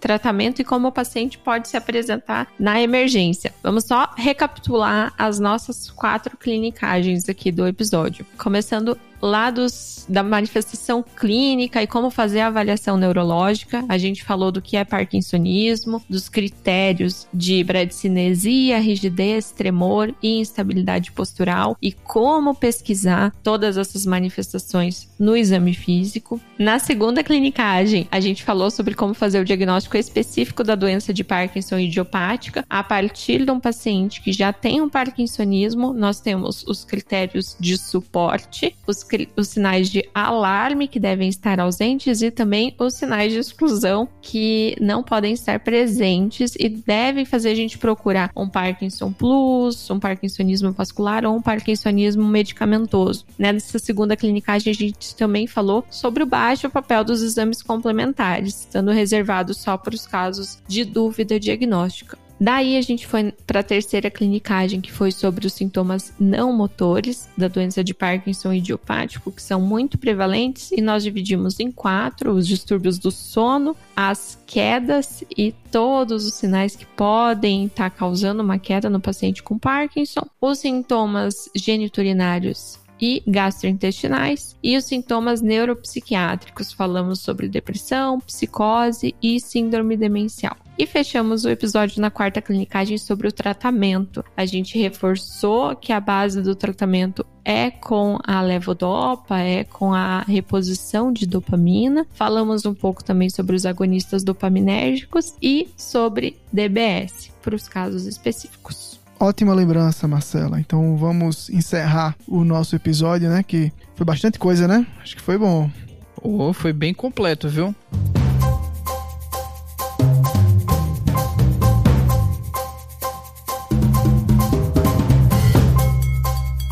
tratamento e como o paciente pode se apresentar na emergência. Vamos só recapitular as nossas quatro clinicagens aqui do episódio. Começando lá dos, da manifestação clínica e como fazer a avaliação neurológica. A gente falou do que é parkinsonismo, dos critérios de bradicinesia, rigidez, tremor e instabilidade postural e como pesquisar todas essas manifestações no exame físico. Na segunda clinicagem, a gente falou sobre como fazer o diagnóstico específico da doença de Parkinson idiopática a partir de um paciente que já tem um parkinsonismo. Nós temos os critérios de suporte, os, os sinais de alarme que devem estar ausentes e também os sinais de exclusão que não podem estar presentes e devem fazer a gente procurar um Parkinson Plus, um Parkinsonismo vascular ou um Parkinsonismo medicamentoso. Nessa segunda clinicagem, a gente também falou sobre o baixo papel dos exames complementares, estando reservado só para os casos de dúvida diagnóstica. Daí a gente foi para a terceira clinicagem, que foi sobre os sintomas não motores da doença de Parkinson idiopático, que são muito prevalentes, e nós dividimos em quatro: os distúrbios do sono, as quedas e todos os sinais que podem estar tá causando uma queda no paciente com Parkinson, os sintomas geniturinários e gastrointestinais e os sintomas neuropsiquiátricos. Falamos sobre depressão, psicose e síndrome demencial. E fechamos o episódio na quarta clinicagem sobre o tratamento. A gente reforçou que a base do tratamento é com a levodopa, é com a reposição de dopamina. Falamos um pouco também sobre os agonistas dopaminérgicos e sobre DBS para os casos específicos. Ótima lembrança, Marcela. Então vamos encerrar o nosso episódio, né? Que foi bastante coisa, né? Acho que foi bom. Oh, foi bem completo, viu?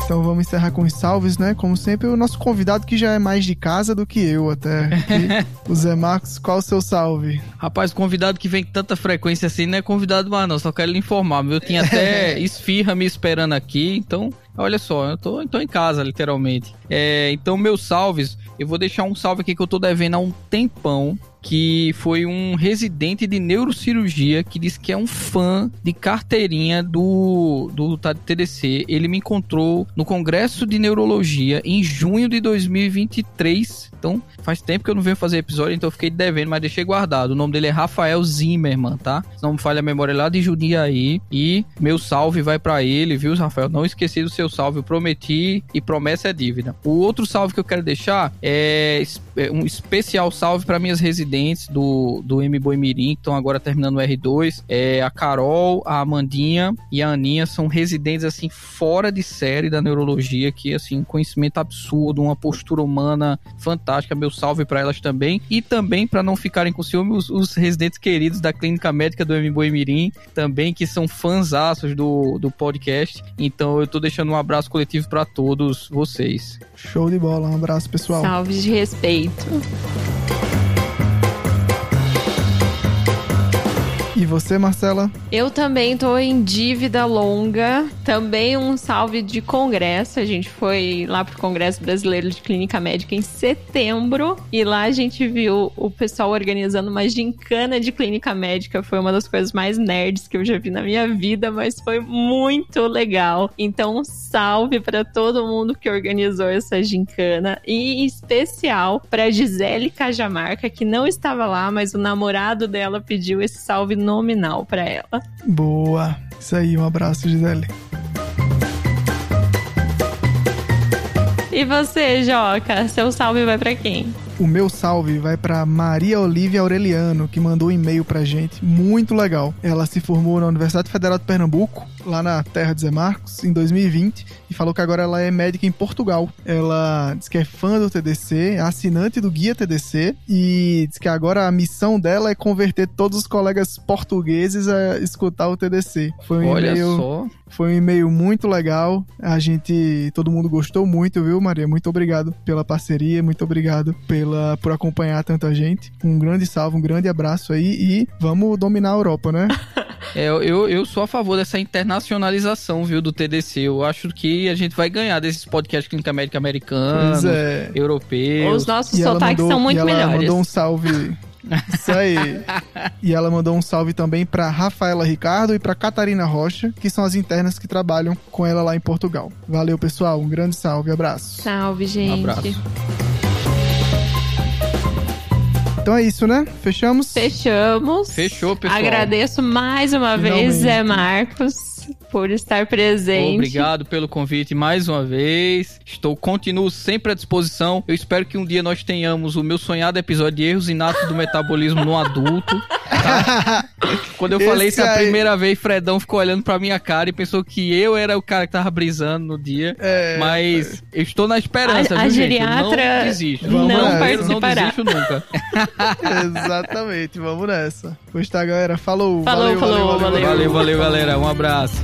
Então vamos encerrar com os salves, né? Como sempre, o nosso convidado que já é mais de casa do que eu até. o Zé Marcos, qual o seu salve? Rapaz, convidado que vem com tanta frequência assim não é convidado mais não, só quero lhe informar. Eu tinha até esfirra me esperando aqui, então Olha só, eu tô, tô em casa, literalmente. É, então, meus salves, eu vou deixar um salve aqui que eu tô devendo há um tempão que foi um residente de neurocirurgia que disse que é um fã de carteirinha do, do TDC. Ele me encontrou no Congresso de Neurologia em junho de 2023. Então, faz tempo que eu não venho fazer episódio, então eu fiquei devendo, mas deixei guardado. O nome dele é Rafael Zimmerman, tá? Se não me falha a memória é lá de Jundiaí. E meu salve vai para ele, viu, Rafael? Não esqueci do seu salve, eu prometi e promessa é dívida. O outro salve que eu quero deixar é, é um especial salve para minhas residentes do, do M Boi Mirim, que estão agora terminando o R2. É, a Carol, a Amandinha e a Aninha são residentes, assim, fora de série da neurologia, que, assim, conhecimento absurdo, uma postura humana fantástica. Meu salve para elas também. E também, para não ficarem com ciúme, os, os, residentes queridos da Clínica Médica do M Boi Mirim, também, que são fãs do, do podcast. Então, eu tô deixando um abraço coletivo para todos vocês. Show de bola, um abraço, pessoal. Salve de respeito. aceito. E você, Marcela? Eu também tô em dívida longa. Também um salve de congresso. A gente foi lá pro Congresso Brasileiro de Clínica Médica em setembro. E lá a gente viu o pessoal organizando uma gincana de clínica médica. Foi uma das coisas mais nerds que eu já vi na minha vida, mas foi muito legal. Então, salve para todo mundo que organizou essa gincana. E em especial para Gisele Cajamarca, que não estava lá, mas o namorado dela pediu esse salve nominal para ela. Boa. Isso aí, um abraço, Gisele. E você, Joca? Seu salve vai para quem? O meu salve vai para Maria Olivia Aureliano, que mandou um e-mail pra gente, muito legal. Ela se formou na Universidade Federal de Pernambuco, lá na terra de Zé Marcos, em 2020, e falou que agora ela é médica em Portugal. Ela diz que é fã do TDC, é assinante do guia TDC, e diz que agora a missão dela é converter todos os colegas portugueses a escutar o TDC. Foi um Olha e-mail, só. Foi um e-mail muito legal. A gente, todo mundo gostou muito, viu, Maria? Muito obrigado pela parceria, muito obrigado pelo pela, por acompanhar tanta gente. Um grande salve, um grande abraço aí e vamos dominar a Europa, né? É, eu, eu sou a favor dessa internacionalização, viu, do TDC. Eu acho que a gente vai ganhar desses podcasts clínica médica americanos, é. europeus. Os nossos e sotaques mandou, são muito e ela melhores. mandou um salve Isso aí. e ela mandou um salve também para Rafaela Ricardo e para Catarina Rocha, que são as internas que trabalham com ela lá em Portugal. Valeu, pessoal. Um grande salve, abraço. Salve, gente. Um abraço. Então é isso, né? Fechamos? Fechamos. Fechou, pessoal. Agradeço mais uma Finalmente. vez, Zé Marcos, por estar presente. Obrigado pelo convite mais uma vez. Estou, continuo sempre à disposição. Eu espero que um dia nós tenhamos o meu sonhado episódio de erros inatos do metabolismo no adulto. tá? Quando eu falei Esse isso a aí- primeira vez, Fredão ficou olhando pra minha cara e pensou que eu era o cara que tava brisando no dia. É, Mas eu estou na esperança, A- a viu, gente? Eu geriatra não desisto. não Eu participará. Não desisto nunca. Exatamente, vamos nessa. Pois tá, galera. Falou. Falou, valeu, falou, valeu, valeu. Valeu, valeu, galera. Um abraço.